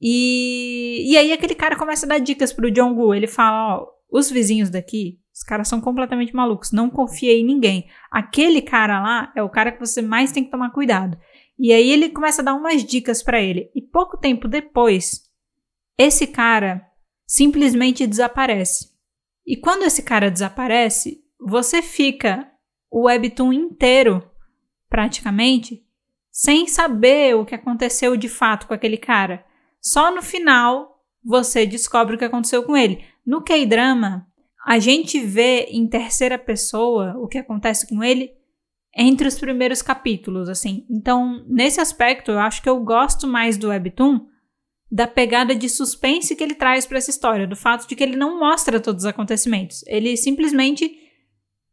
E, e aí aquele cara começa a dar dicas pro Jong-woo. Ele fala, ó, os vizinhos daqui os caras são completamente malucos. Não confiei em ninguém. Aquele cara lá é o cara que você mais tem que tomar cuidado. E aí ele começa a dar umas dicas para ele. E pouco tempo depois, esse cara simplesmente desaparece. E quando esse cara desaparece, você fica o webtoon inteiro, praticamente, sem saber o que aconteceu de fato com aquele cara. Só no final você descobre o que aconteceu com ele. No K-drama, a gente vê em terceira pessoa o que acontece com ele entre os primeiros capítulos, assim. Então, nesse aspecto, eu acho que eu gosto mais do Webtoon da pegada de suspense que ele traz para essa história, do fato de que ele não mostra todos os acontecimentos. Ele simplesmente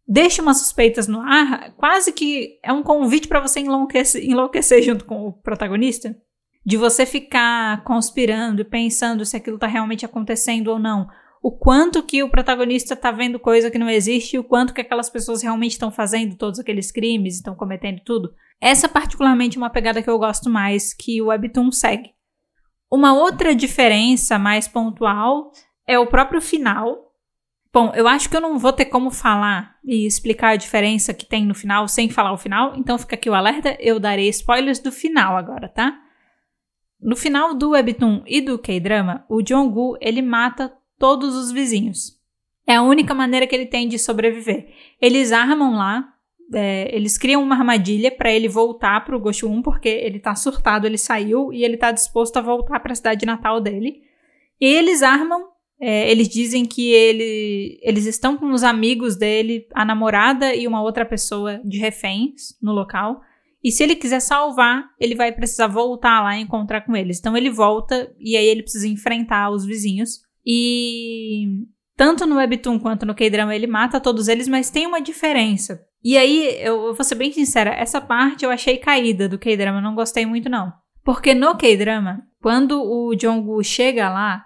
deixa umas suspeitas no ar, quase que é um convite para você enlouquecer, enlouquecer junto com o protagonista. De você ficar conspirando e pensando se aquilo tá realmente acontecendo ou não o quanto que o protagonista tá vendo coisa que não existe e o quanto que aquelas pessoas realmente estão fazendo todos aqueles crimes, estão cometendo tudo. Essa particularmente é uma pegada que eu gosto mais que o Webtoon segue. Uma outra diferença mais pontual é o próprio final. Bom, eu acho que eu não vou ter como falar e explicar a diferença que tem no final sem falar o final, então fica aqui o alerta, eu darei spoilers do final agora, tá? No final do Webtoon e do K-drama, o Jong-gu, ele mata todos os vizinhos. É a única maneira que ele tem de sobreviver. Eles armam lá, é, eles criam uma armadilha para ele voltar para o Goshun, porque ele tá surtado, ele saiu e ele tá disposto a voltar para a cidade natal dele. E eles armam, é, eles dizem que ele, eles estão com os amigos dele, a namorada e uma outra pessoa de reféns no local. E se ele quiser salvar, ele vai precisar voltar lá e encontrar com eles. Então ele volta e aí ele precisa enfrentar os vizinhos. E tanto no Webtoon quanto no K-drama ele mata todos eles, mas tem uma diferença. E aí, eu vou ser bem sincera, essa parte eu achei caída do K-drama, não gostei muito não. Porque no K-drama, quando o Jong-woo chega lá,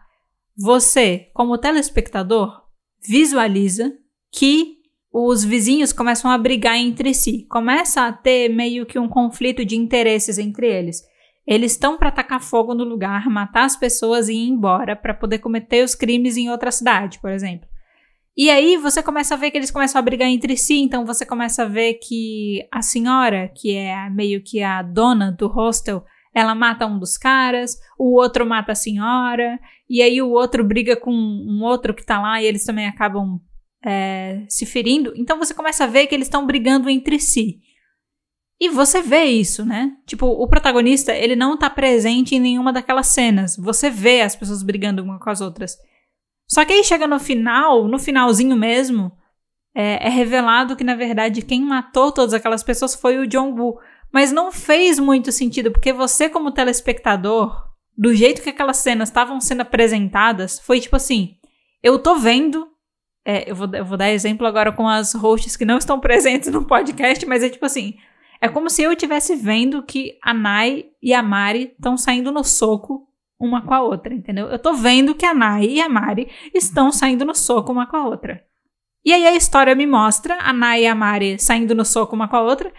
você, como telespectador, visualiza que os vizinhos começam a brigar entre si. Começa a ter meio que um conflito de interesses entre eles. Eles estão para atacar fogo no lugar, matar as pessoas e ir embora para poder cometer os crimes em outra cidade, por exemplo. E aí você começa a ver que eles começam a brigar entre si, então você começa a ver que a senhora, que é meio que a dona do hostel, ela mata um dos caras, o outro mata a senhora, e aí o outro briga com um outro que tá lá e eles também acabam é, se ferindo. Então você começa a ver que eles estão brigando entre si. E você vê isso, né? Tipo, o protagonista, ele não tá presente em nenhuma daquelas cenas. Você vê as pessoas brigando uma com as outras. Só que aí chega no final, no finalzinho mesmo, é, é revelado que, na verdade, quem matou todas aquelas pessoas foi o John Woo. Mas não fez muito sentido, porque você, como telespectador, do jeito que aquelas cenas estavam sendo apresentadas, foi tipo assim: eu tô vendo. É, eu, vou, eu vou dar exemplo agora com as hosts que não estão [laughs] presentes no podcast, mas é tipo assim: é como se eu estivesse vendo que a Nai e a Mari estão saindo no soco uma com a outra, entendeu? Eu tô vendo que a Nai e a Mari estão saindo no soco uma com a outra. E aí a história me mostra a Nai e a Mari saindo no soco uma com a outra,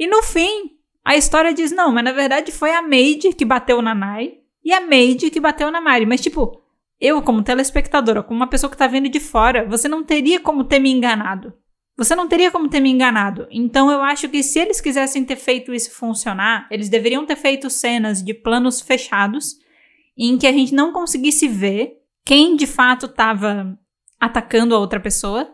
e no fim, a história diz: não, mas na verdade foi a Maid que bateu na Nai e a Maid que bateu na Mari. Mas, tipo, eu, como telespectadora, como uma pessoa que tá vendo de fora, você não teria como ter me enganado. Você não teria como ter me enganado. Então eu acho que se eles quisessem ter feito isso funcionar, eles deveriam ter feito cenas de planos fechados em que a gente não conseguisse ver quem de fato estava atacando a outra pessoa,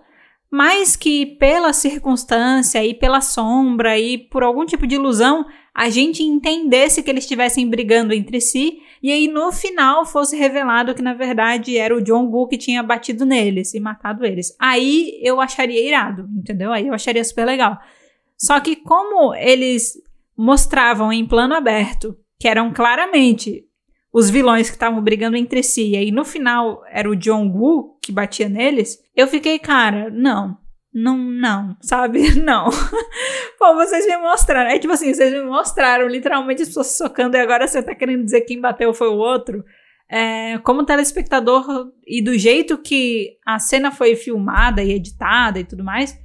mas que pela circunstância e pela sombra e por algum tipo de ilusão a gente entendesse que eles estivessem brigando entre si e aí no final fosse revelado que na verdade era o John Woo que tinha batido neles e matado eles. Aí eu acharia irado, entendeu? Aí eu acharia super legal. Só que como eles mostravam em plano aberto que eram claramente os vilões que estavam brigando entre si, e aí no final era o John Woo que batia neles, eu fiquei, cara, não, não, não, sabe? [laughs] Não. [laughs] Pô, vocês me mostraram. É tipo assim, vocês me mostraram literalmente as pessoas socando e agora você tá querendo dizer que quem bateu foi o outro. É, como telespectador e do jeito que a cena foi filmada e editada e tudo mais,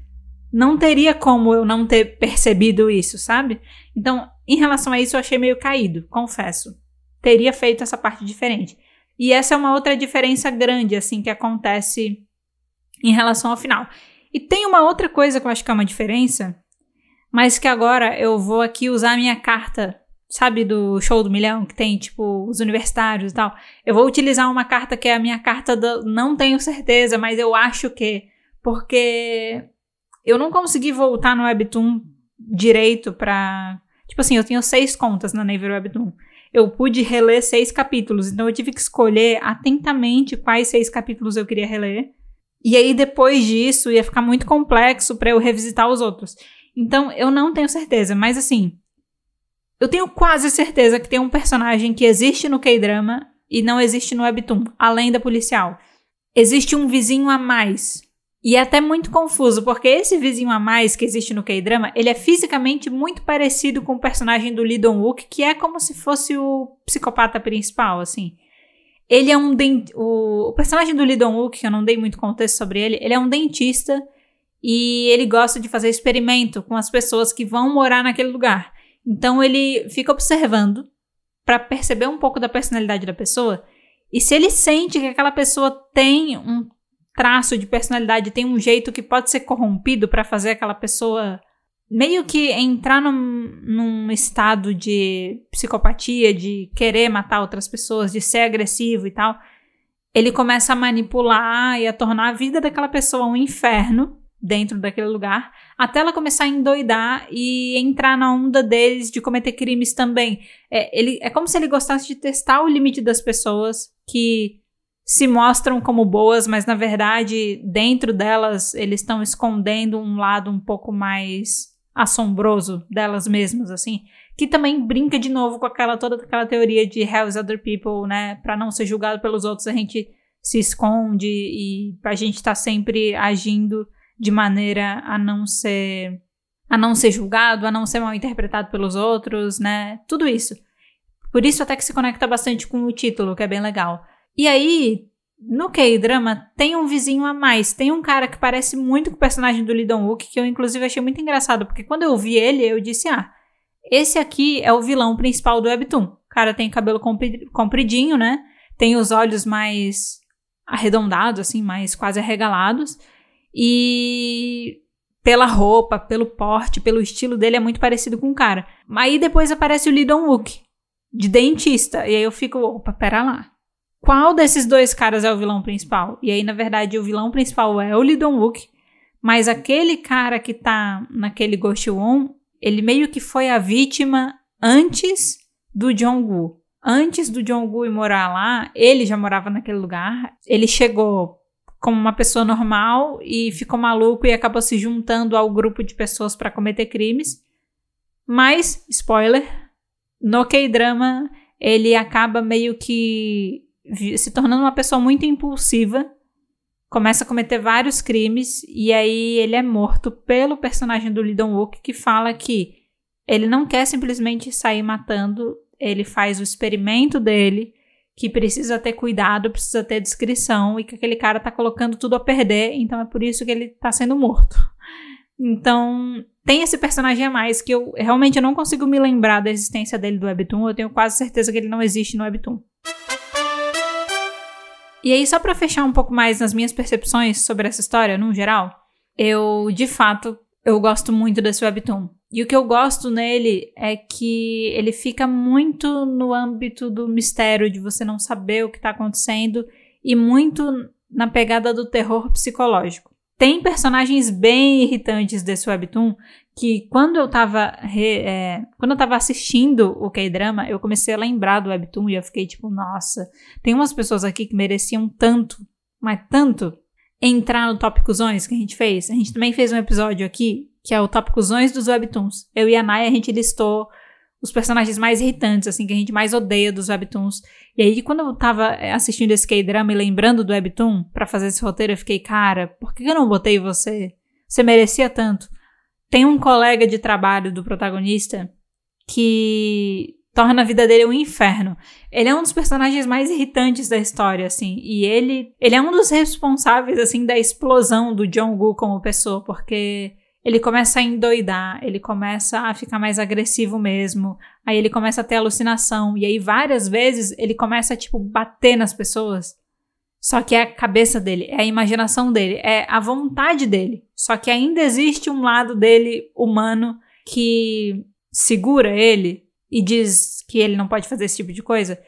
não teria como eu não ter percebido isso, sabe? Então, em relação a isso, eu achei meio caído, confesso. Teria feito essa parte diferente. E essa é uma outra diferença grande, assim, que acontece em relação ao final. E tem uma outra coisa que eu acho que é uma diferença, mas que agora eu vou aqui usar a minha carta, sabe, do show do milhão, que tem, tipo, os universitários e tal. Eu vou utilizar uma carta que é a minha carta do não tenho certeza, mas eu acho que. Porque eu não consegui voltar no Webtoon direito pra. Tipo assim, eu tenho seis contas na Naver Webtoon. Eu pude reler seis capítulos, então eu tive que escolher atentamente quais seis capítulos eu queria reler. E aí, depois disso, ia ficar muito complexo para eu revisitar os outros. Então, eu não tenho certeza, mas assim. Eu tenho quase certeza que tem um personagem que existe no K-drama e não existe no Webtoon, além da policial. Existe um vizinho a mais. E é até muito confuso, porque esse vizinho a mais que existe no K-drama, ele é fisicamente muito parecido com o personagem do Lee Dong-wook, que é como se fosse o psicopata principal, assim. Ele é um o, o, personagem do Lee Dong-wook, que eu não dei muito contexto sobre ele, ele é um dentista e ele gosta de fazer experimento com as pessoas que vão morar naquele lugar. Então ele fica observando para perceber um pouco da personalidade da pessoa. E se ele sente que aquela pessoa tem um traço de personalidade, tem um jeito que pode ser corrompido para fazer aquela pessoa meio que entrar num, num, estado de psicopatia, de querer matar outras pessoas, de ser agressivo e tal, ele começa a manipular e a tornar a vida daquela pessoa um inferno dentro daquele lugar, até ela começar a endoidar e entrar na onda deles de cometer crimes também. É, ele, é como se ele gostasse de testar o limite das pessoas que se mostram como boas, mas na verdade dentro delas eles estão escondendo um lado um pouco mais assombroso delas mesmas, assim, que também brinca de novo com aquela toda aquela teoria de hell's other people, né? Para não ser julgado pelos outros, a gente se esconde e a gente tá sempre agindo de maneira a não ser a não ser julgado, a não ser mal interpretado pelos outros, né? Tudo isso. Por isso até que se conecta bastante com o título, que é bem legal. E aí, no K-drama tem um vizinho a mais. Tem um cara que parece muito com o personagem do Lee Dong-wook, que eu inclusive achei muito engraçado, porque quando eu vi ele, eu disse: "Ah, esse aqui é o vilão principal do webtoon". O cara tem cabelo compridinho, né? Tem os olhos mais arredondados assim, mais quase arregalados. E pela roupa, pelo porte, pelo estilo dele é muito parecido com o cara. Aí depois aparece o Lee Dong-wook de dentista, e aí eu fico, opa, pera lá qual desses dois caras é o vilão principal? E aí, na verdade, o vilão principal é o Lee Dong-wook mas aquele cara que tá naquele Ghost One, ele meio que foi a vítima antes do Jong-gu. Antes do Jong-gu ir morar lá, ele já morava naquele lugar. Ele chegou como uma pessoa normal e ficou maluco e acabou se juntando ao grupo de pessoas para cometer crimes. Mas, spoiler, no K-drama ele acaba meio que se tornando uma pessoa muito impulsiva, começa a cometer vários crimes e aí ele é morto pelo personagem do Lee Dong-wook que fala que ele não quer simplesmente sair matando, ele faz o experimento dele, que precisa ter cuidado, precisa ter descrição e que aquele cara tá colocando tudo a perder, então é por isso que ele tá sendo morto. Então, tem esse personagem a mais que eu realmente não consigo me lembrar da existência dele do Webtoon, eu tenho quase certeza que ele não existe no Webtoon. E aí, só para fechar um pouco mais nas minhas percepções sobre essa história, no geral, eu, de fato, eu gosto muito desse Webtoon. E o que eu gosto nele é que ele fica muito no âmbito do mistério, de você não saber o que tá acontecendo, e muito na pegada do terror psicológico. Tem personagens bem irritantes desse webtoon que quando eu tava re, é, quando eu tava assistindo o K-drama, eu comecei a lembrar do webtoon e eu fiquei tipo, nossa, tem umas pessoas aqui que mereciam tanto, mas tanto entrar no Tópicosões que a gente fez. A gente também fez um episódio aqui que é o Tópicosões dos webtoons. Eu e a Naya a gente listou os personagens mais irritantes, assim, que a gente mais odeia dos webtoons. E aí, quando eu tava eh, assistindo esse K-drama e lembrando do webtoon para fazer esse roteiro, eu fiquei, cara, por que eu não botei você? Você merecia tanto. Tem um colega de trabalho do protagonista que torna a vida dele um inferno. Ele é um dos personagens mais irritantes da história, assim, e ele, ele é um dos responsáveis, assim, da explosão do Jong-gu como pessoa, porque ele começa a endoidar, ele começa a ficar mais agressivo mesmo, aí ele começa a ter alucinação, e aí várias vezes ele começa a, tipo, bater nas pessoas. Só que é a cabeça dele, é a imaginação dele, é a vontade dele. Só que ainda existe um lado dele humano que segura ele e diz que ele não pode fazer esse tipo de coisa.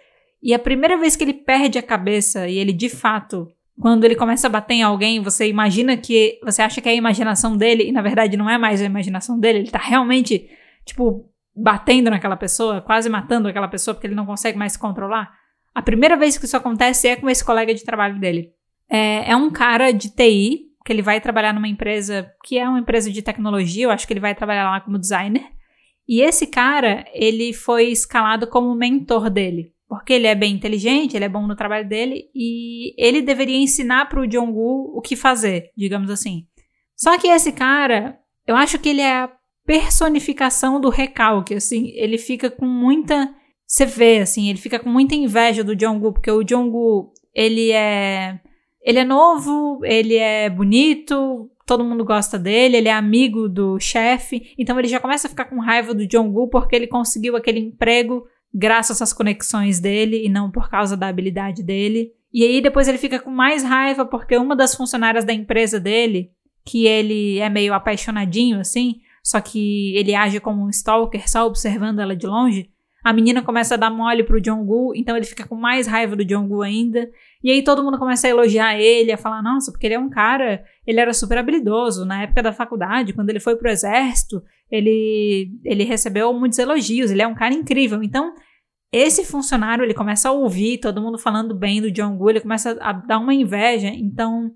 E a primeira vez que ele perde a cabeça e ele de fato quando ele começa a bater em alguém, você imagina que. Você acha que é a imaginação dele, e na verdade não é mais a imaginação dele, ele tá realmente, tipo, batendo naquela pessoa, quase matando aquela pessoa porque ele não consegue mais se controlar. A primeira vez que isso acontece é com esse colega de trabalho dele. É, é um cara de TI, que ele vai trabalhar numa empresa que é uma empresa de tecnologia, eu acho que ele vai trabalhar lá como designer. E esse cara, ele foi escalado como mentor dele porque ele é bem inteligente, ele é bom no trabalho dele e ele deveria ensinar para o Jong-gu o que fazer, digamos assim. Só que esse cara, eu acho que ele é a personificação do recalque, assim, ele fica com muita, você vê assim, ele fica com muita inveja do Jong-gu, porque o Jong-gu, ele é ele é novo, ele é bonito, todo mundo gosta dele, ele é amigo do chefe, então ele já começa a ficar com raiva do Jong-gu porque ele conseguiu aquele emprego graças às conexões dele e não por causa da habilidade dele. E aí depois ele fica com mais raiva porque uma das funcionárias da empresa dele, que ele é meio apaixonadinho assim, só que ele age como um stalker, só observando ela de longe, a menina começa a dar mole pro Jong-gu, então ele fica com mais raiva do Jong-gu ainda. E aí todo mundo começa a elogiar ele, a falar, nossa, porque ele é um cara, ele era super habilidoso na época da faculdade, quando ele foi pro exército, ele, ele recebeu muitos elogios, ele é um cara incrível. Então, esse funcionário, ele começa a ouvir todo mundo falando bem do Jong-gu, ele começa a dar uma inveja. Então,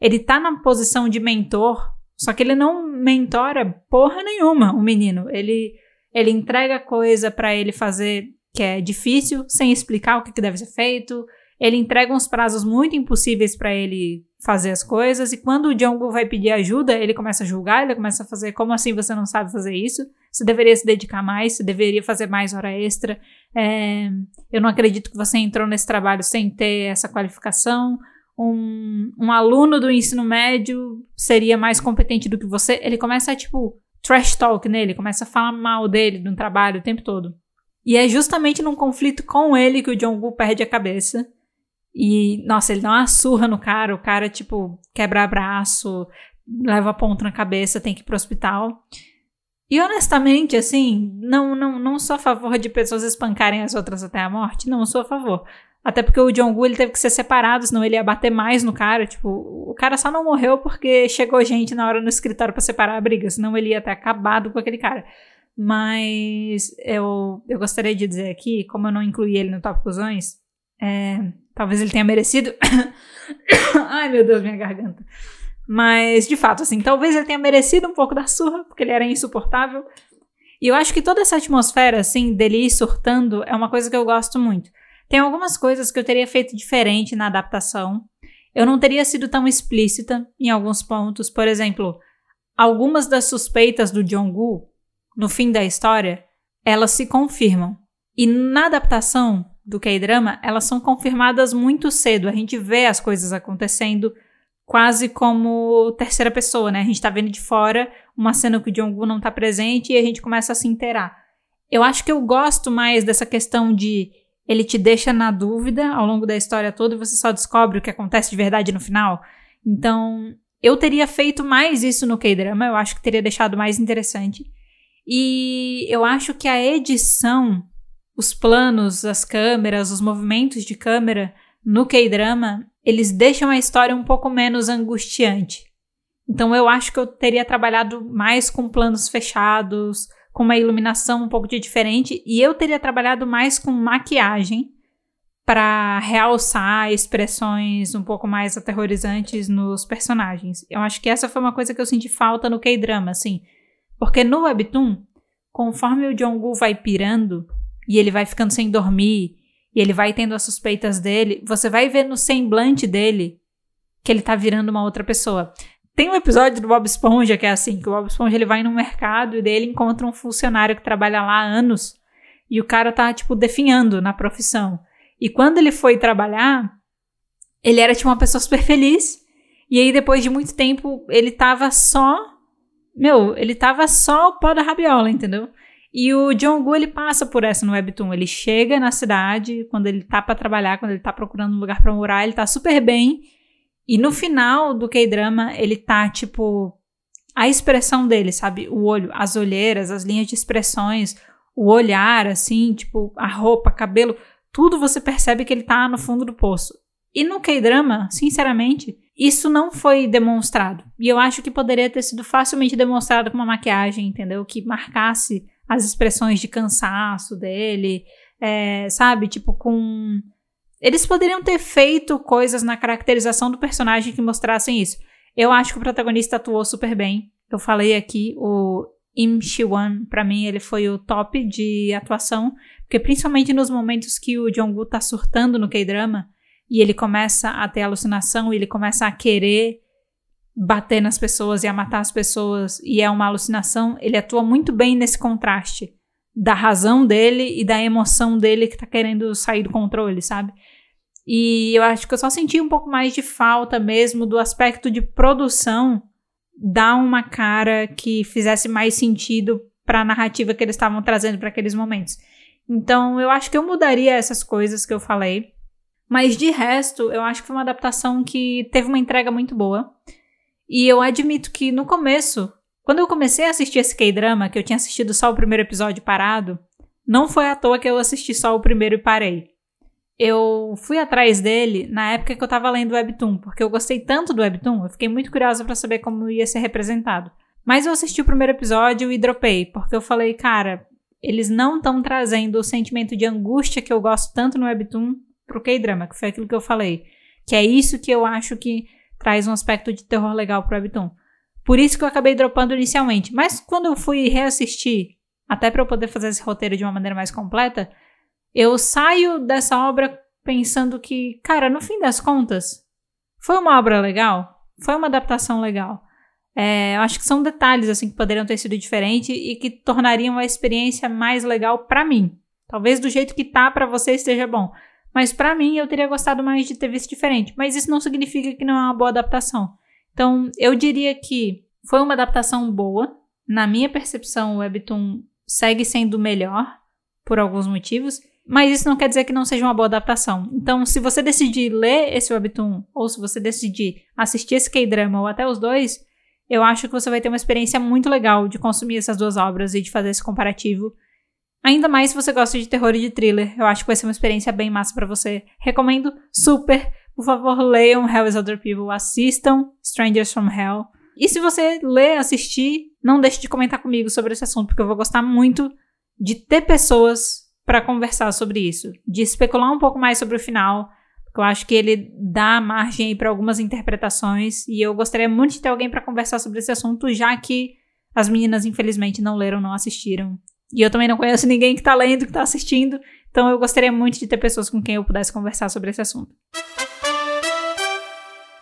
ele tá na posição de mentor, só que ele não mentora porra nenhuma o menino. Ele ele entrega coisa para ele fazer que é difícil, sem explicar o que, que deve ser feito. Ele entrega uns prazos muito impossíveis para ele fazer as coisas. E quando o Jong vai pedir ajuda, ele começa a julgar, ele começa a fazer como assim você não sabe fazer isso? Você deveria se dedicar mais, você deveria fazer mais hora extra. É, eu não acredito que você entrou nesse trabalho sem ter essa qualificação. Um, um aluno do ensino médio seria mais competente do que você. Ele começa a, tipo, trash talk nele, começa a falar mal dele no trabalho o tempo todo. E é justamente num conflito com ele que o Jong-gu perde a cabeça. E, nossa, ele dá uma surra no cara, o cara, tipo, quebra braço, leva ponto na cabeça, tem que ir pro hospital. E honestamente, assim, não, não, não sou a favor de pessoas espancarem as outras até a morte. Não sou a favor. Até porque o John Gu ele teve que ser separado, senão ele ia bater mais no cara. Tipo, o cara só não morreu porque chegou gente na hora no escritório para separar a briga, senão ele ia ter acabado com aquele cara. Mas eu, eu gostaria de dizer aqui, como eu não incluí ele no Top Cusões, é, talvez ele tenha merecido. [coughs] Ai meu Deus, minha garganta. Mas, de fato, assim, talvez ele tenha merecido um pouco da surra, porque ele era insuportável. E eu acho que toda essa atmosfera, assim, dele ir surtando é uma coisa que eu gosto muito. Tem algumas coisas que eu teria feito diferente na adaptação. Eu não teria sido tão explícita em alguns pontos. Por exemplo, algumas das suspeitas do Jong-gu, no fim da história, elas se confirmam. E na adaptação do K-drama, elas são confirmadas muito cedo. A gente vê as coisas acontecendo quase como terceira pessoa, né? A gente tá vendo de fora uma cena que o Jong-gu não tá presente e a gente começa a se inteirar. Eu acho que eu gosto mais dessa questão de ele te deixa na dúvida ao longo da história toda e você só descobre o que acontece de verdade no final. Então, eu teria feito mais isso no K-drama, eu acho que teria deixado mais interessante. E eu acho que a edição, os planos, as câmeras, os movimentos de câmera no K-drama, eles deixam a história um pouco menos angustiante. Então eu acho que eu teria trabalhado mais com planos fechados, com uma iluminação um pouco de diferente e eu teria trabalhado mais com maquiagem para realçar expressões um pouco mais aterrorizantes nos personagens. Eu acho que essa foi uma coisa que eu senti falta no K-drama, assim, porque no webtoon, conforme o Jong-gu vai pirando e ele vai ficando sem dormir e ele vai tendo as suspeitas dele, você vai ver no semblante dele que ele tá virando uma outra pessoa. Tem um episódio do Bob Esponja que é assim, que o Bob Esponja ele vai no mercado e dele encontra um funcionário que trabalha lá há anos e o cara tá, tipo, definhando na profissão. E quando ele foi trabalhar, ele era, tipo, uma pessoa super feliz. E aí, depois de muito tempo, ele tava só... Meu, ele tava só o pó da rabiola, entendeu? E o Jong-gu, ele passa por essa no Webtoon. Ele chega na cidade, quando ele tá para trabalhar, quando ele tá procurando um lugar para morar, ele tá super bem. E no final do K-drama, ele tá, tipo, a expressão dele, sabe? O olho, as olheiras, as linhas de expressões, o olhar, assim, tipo, a roupa, cabelo, tudo você percebe que ele tá no fundo do poço. E no K-drama, sinceramente, isso não foi demonstrado. E eu acho que poderia ter sido facilmente demonstrado com uma maquiagem, entendeu? Que marcasse as expressões de cansaço dele, é, sabe? Tipo, com eles poderiam ter feito coisas na caracterização do personagem que mostrassem isso. Eu acho que o protagonista atuou super bem. Eu falei aqui, o Im Shi-wan, pra mim, ele foi o top de atuação. Porque principalmente nos momentos que o Jong-gu tá surtando no K-drama, e ele começa a ter alucinação, e ele começa a querer bater nas pessoas e a matar as pessoas, e é uma alucinação, ele atua muito bem nesse contraste da razão dele e da emoção dele que tá querendo sair do controle, sabe? E eu acho que eu só senti um pouco mais de falta mesmo do aspecto de produção dar uma cara que fizesse mais sentido para a narrativa que eles estavam trazendo para aqueles momentos. Então, eu acho que eu mudaria essas coisas que eu falei. Mas de resto, eu acho que foi uma adaptação que teve uma entrega muito boa. E eu admito que no começo quando eu comecei a assistir esse K-drama, que eu tinha assistido só o primeiro episódio parado, não foi à toa que eu assisti só o primeiro e parei. Eu fui atrás dele na época que eu tava lendo o Webtoon, porque eu gostei tanto do Webtoon, eu fiquei muito curiosa para saber como ia ser representado. Mas eu assisti o primeiro episódio e dropei, porque eu falei, cara, eles não estão trazendo o sentimento de angústia que eu gosto tanto no Webtoon pro K-drama, que foi aquilo que eu falei. Que é isso que eu acho que traz um aspecto de terror legal pro Webtoon. Por isso que eu acabei dropando inicialmente. Mas quando eu fui reassistir, até para eu poder fazer esse roteiro de uma maneira mais completa, eu saio dessa obra pensando que, cara, no fim das contas, foi uma obra legal, foi uma adaptação legal. É, eu acho que são detalhes assim que poderiam ter sido diferentes e que tornariam a experiência mais legal para mim. Talvez do jeito que tá para você esteja bom, mas para mim eu teria gostado mais de ter visto diferente. Mas isso não significa que não é uma boa adaptação. Então, eu diria que foi uma adaptação boa. Na minha percepção, o Webtoon segue sendo melhor por alguns motivos, mas isso não quer dizer que não seja uma boa adaptação. Então, se você decidir ler esse Webtoon, ou se você decidir assistir esse K-drama, ou até os dois, eu acho que você vai ter uma experiência muito legal de consumir essas duas obras e de fazer esse comparativo. Ainda mais se você gosta de terror e de thriller, eu acho que vai ser uma experiência bem massa para você. Recomendo super. Por favor, leiam Hell is Other People, assistam Strangers from Hell. E se você ler, assistir, não deixe de comentar comigo sobre esse assunto, porque eu vou gostar muito de ter pessoas para conversar sobre isso, de especular um pouco mais sobre o final, eu acho que ele dá margem para algumas interpretações e eu gostaria muito de ter alguém para conversar sobre esse assunto, já que as meninas infelizmente não leram, não assistiram. E eu também não conheço ninguém que tá lendo, que tá assistindo, então eu gostaria muito de ter pessoas com quem eu pudesse conversar sobre esse assunto.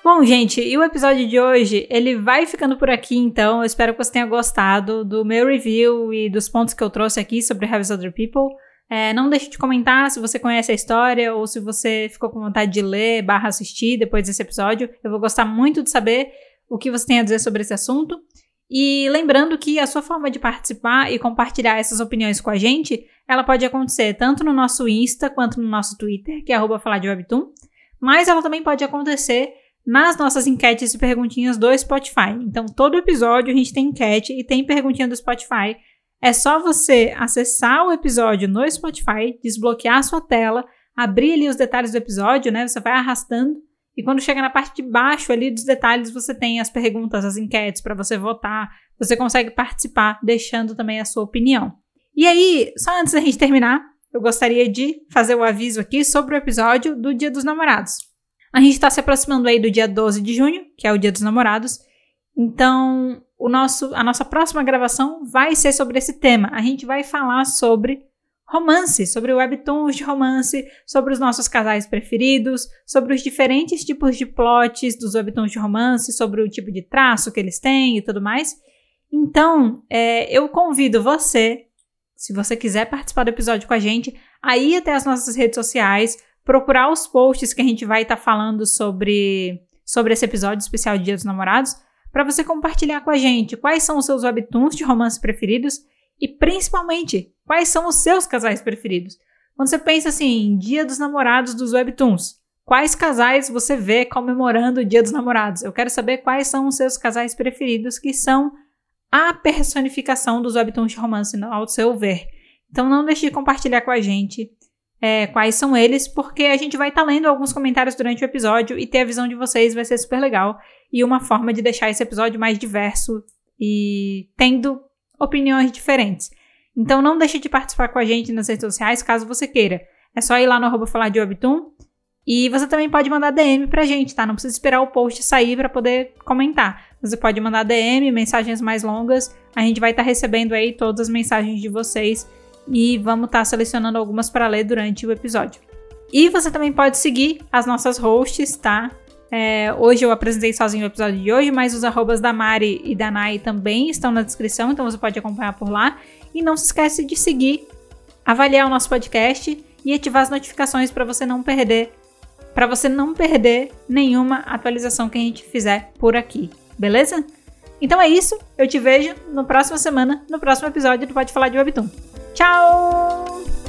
Bom, gente, e o episódio de hoje, ele vai ficando por aqui, então. Eu espero que você tenha gostado do meu review e dos pontos que eu trouxe aqui sobre Have Other People. É, não deixe de comentar se você conhece a história ou se você ficou com vontade de ler barra assistir depois desse episódio. Eu vou gostar muito de saber o que você tem a dizer sobre esse assunto. E lembrando que a sua forma de participar e compartilhar essas opiniões com a gente, ela pode acontecer tanto no nosso Insta quanto no nosso Twitter, que é arroba falar de Webtoon, mas ela também pode acontecer nas nossas enquetes e perguntinhas do Spotify. Então, todo episódio a gente tem enquete e tem perguntinha do Spotify é só você acessar o episódio no Spotify, desbloquear a sua tela, abrir ali os detalhes do episódio, né? Você vai arrastando e quando chega na parte de baixo ali dos detalhes, você tem as perguntas, as enquetes para você votar. Você consegue participar, deixando também a sua opinião. E aí, só antes da gente terminar, eu gostaria de fazer o aviso aqui sobre o episódio do Dia dos Namorados. A gente está se aproximando aí do dia 12 de junho, que é o Dia dos Namorados. Então, o nosso, a nossa próxima gravação vai ser sobre esse tema. A gente vai falar sobre romance, sobre webtoons de romance, sobre os nossos casais preferidos, sobre os diferentes tipos de plots dos webtoons de romance, sobre o tipo de traço que eles têm e tudo mais. Então, é, eu convido você, se você quiser participar do episódio com a gente, a ir até as nossas redes sociais, procurar os posts que a gente vai estar tá falando sobre, sobre esse episódio especial de Dia dos Namorados para você compartilhar com a gente quais são os seus webtoons de romance preferidos e principalmente quais são os seus casais preferidos. Quando você pensa assim, Dia dos Namorados dos webtoons, quais casais você vê comemorando o Dia dos Namorados? Eu quero saber quais são os seus casais preferidos que são a personificação dos webtoons de romance ao seu ver. Então não deixe de compartilhar com a gente é, quais são eles, porque a gente vai estar tá lendo alguns comentários durante o episódio e ter a visão de vocês vai ser super legal e uma forma de deixar esse episódio mais diverso e tendo opiniões diferentes. Então não deixe de participar com a gente nas redes sociais caso você queira. É só ir lá no arroba falar de Webtoon e você também pode mandar DM pra gente, tá? Não precisa esperar o post sair para poder comentar. Você pode mandar DM, mensagens mais longas. A gente vai estar tá recebendo aí todas as mensagens de vocês e vamos estar tá selecionando algumas para ler durante o episódio. E você também pode seguir as nossas hosts, tá? É, hoje eu apresentei sozinho o episódio de hoje, mas os arrobas da Mari e da Nai também estão na descrição, então você pode acompanhar por lá. E não se esquece de seguir, avaliar o nosso podcast e ativar as notificações para você não perder, para você não perder nenhuma atualização que a gente fizer por aqui, beleza? Então é isso, eu te vejo na próxima semana, no próximo episódio do Pode Falar de Webtoon. Tchau!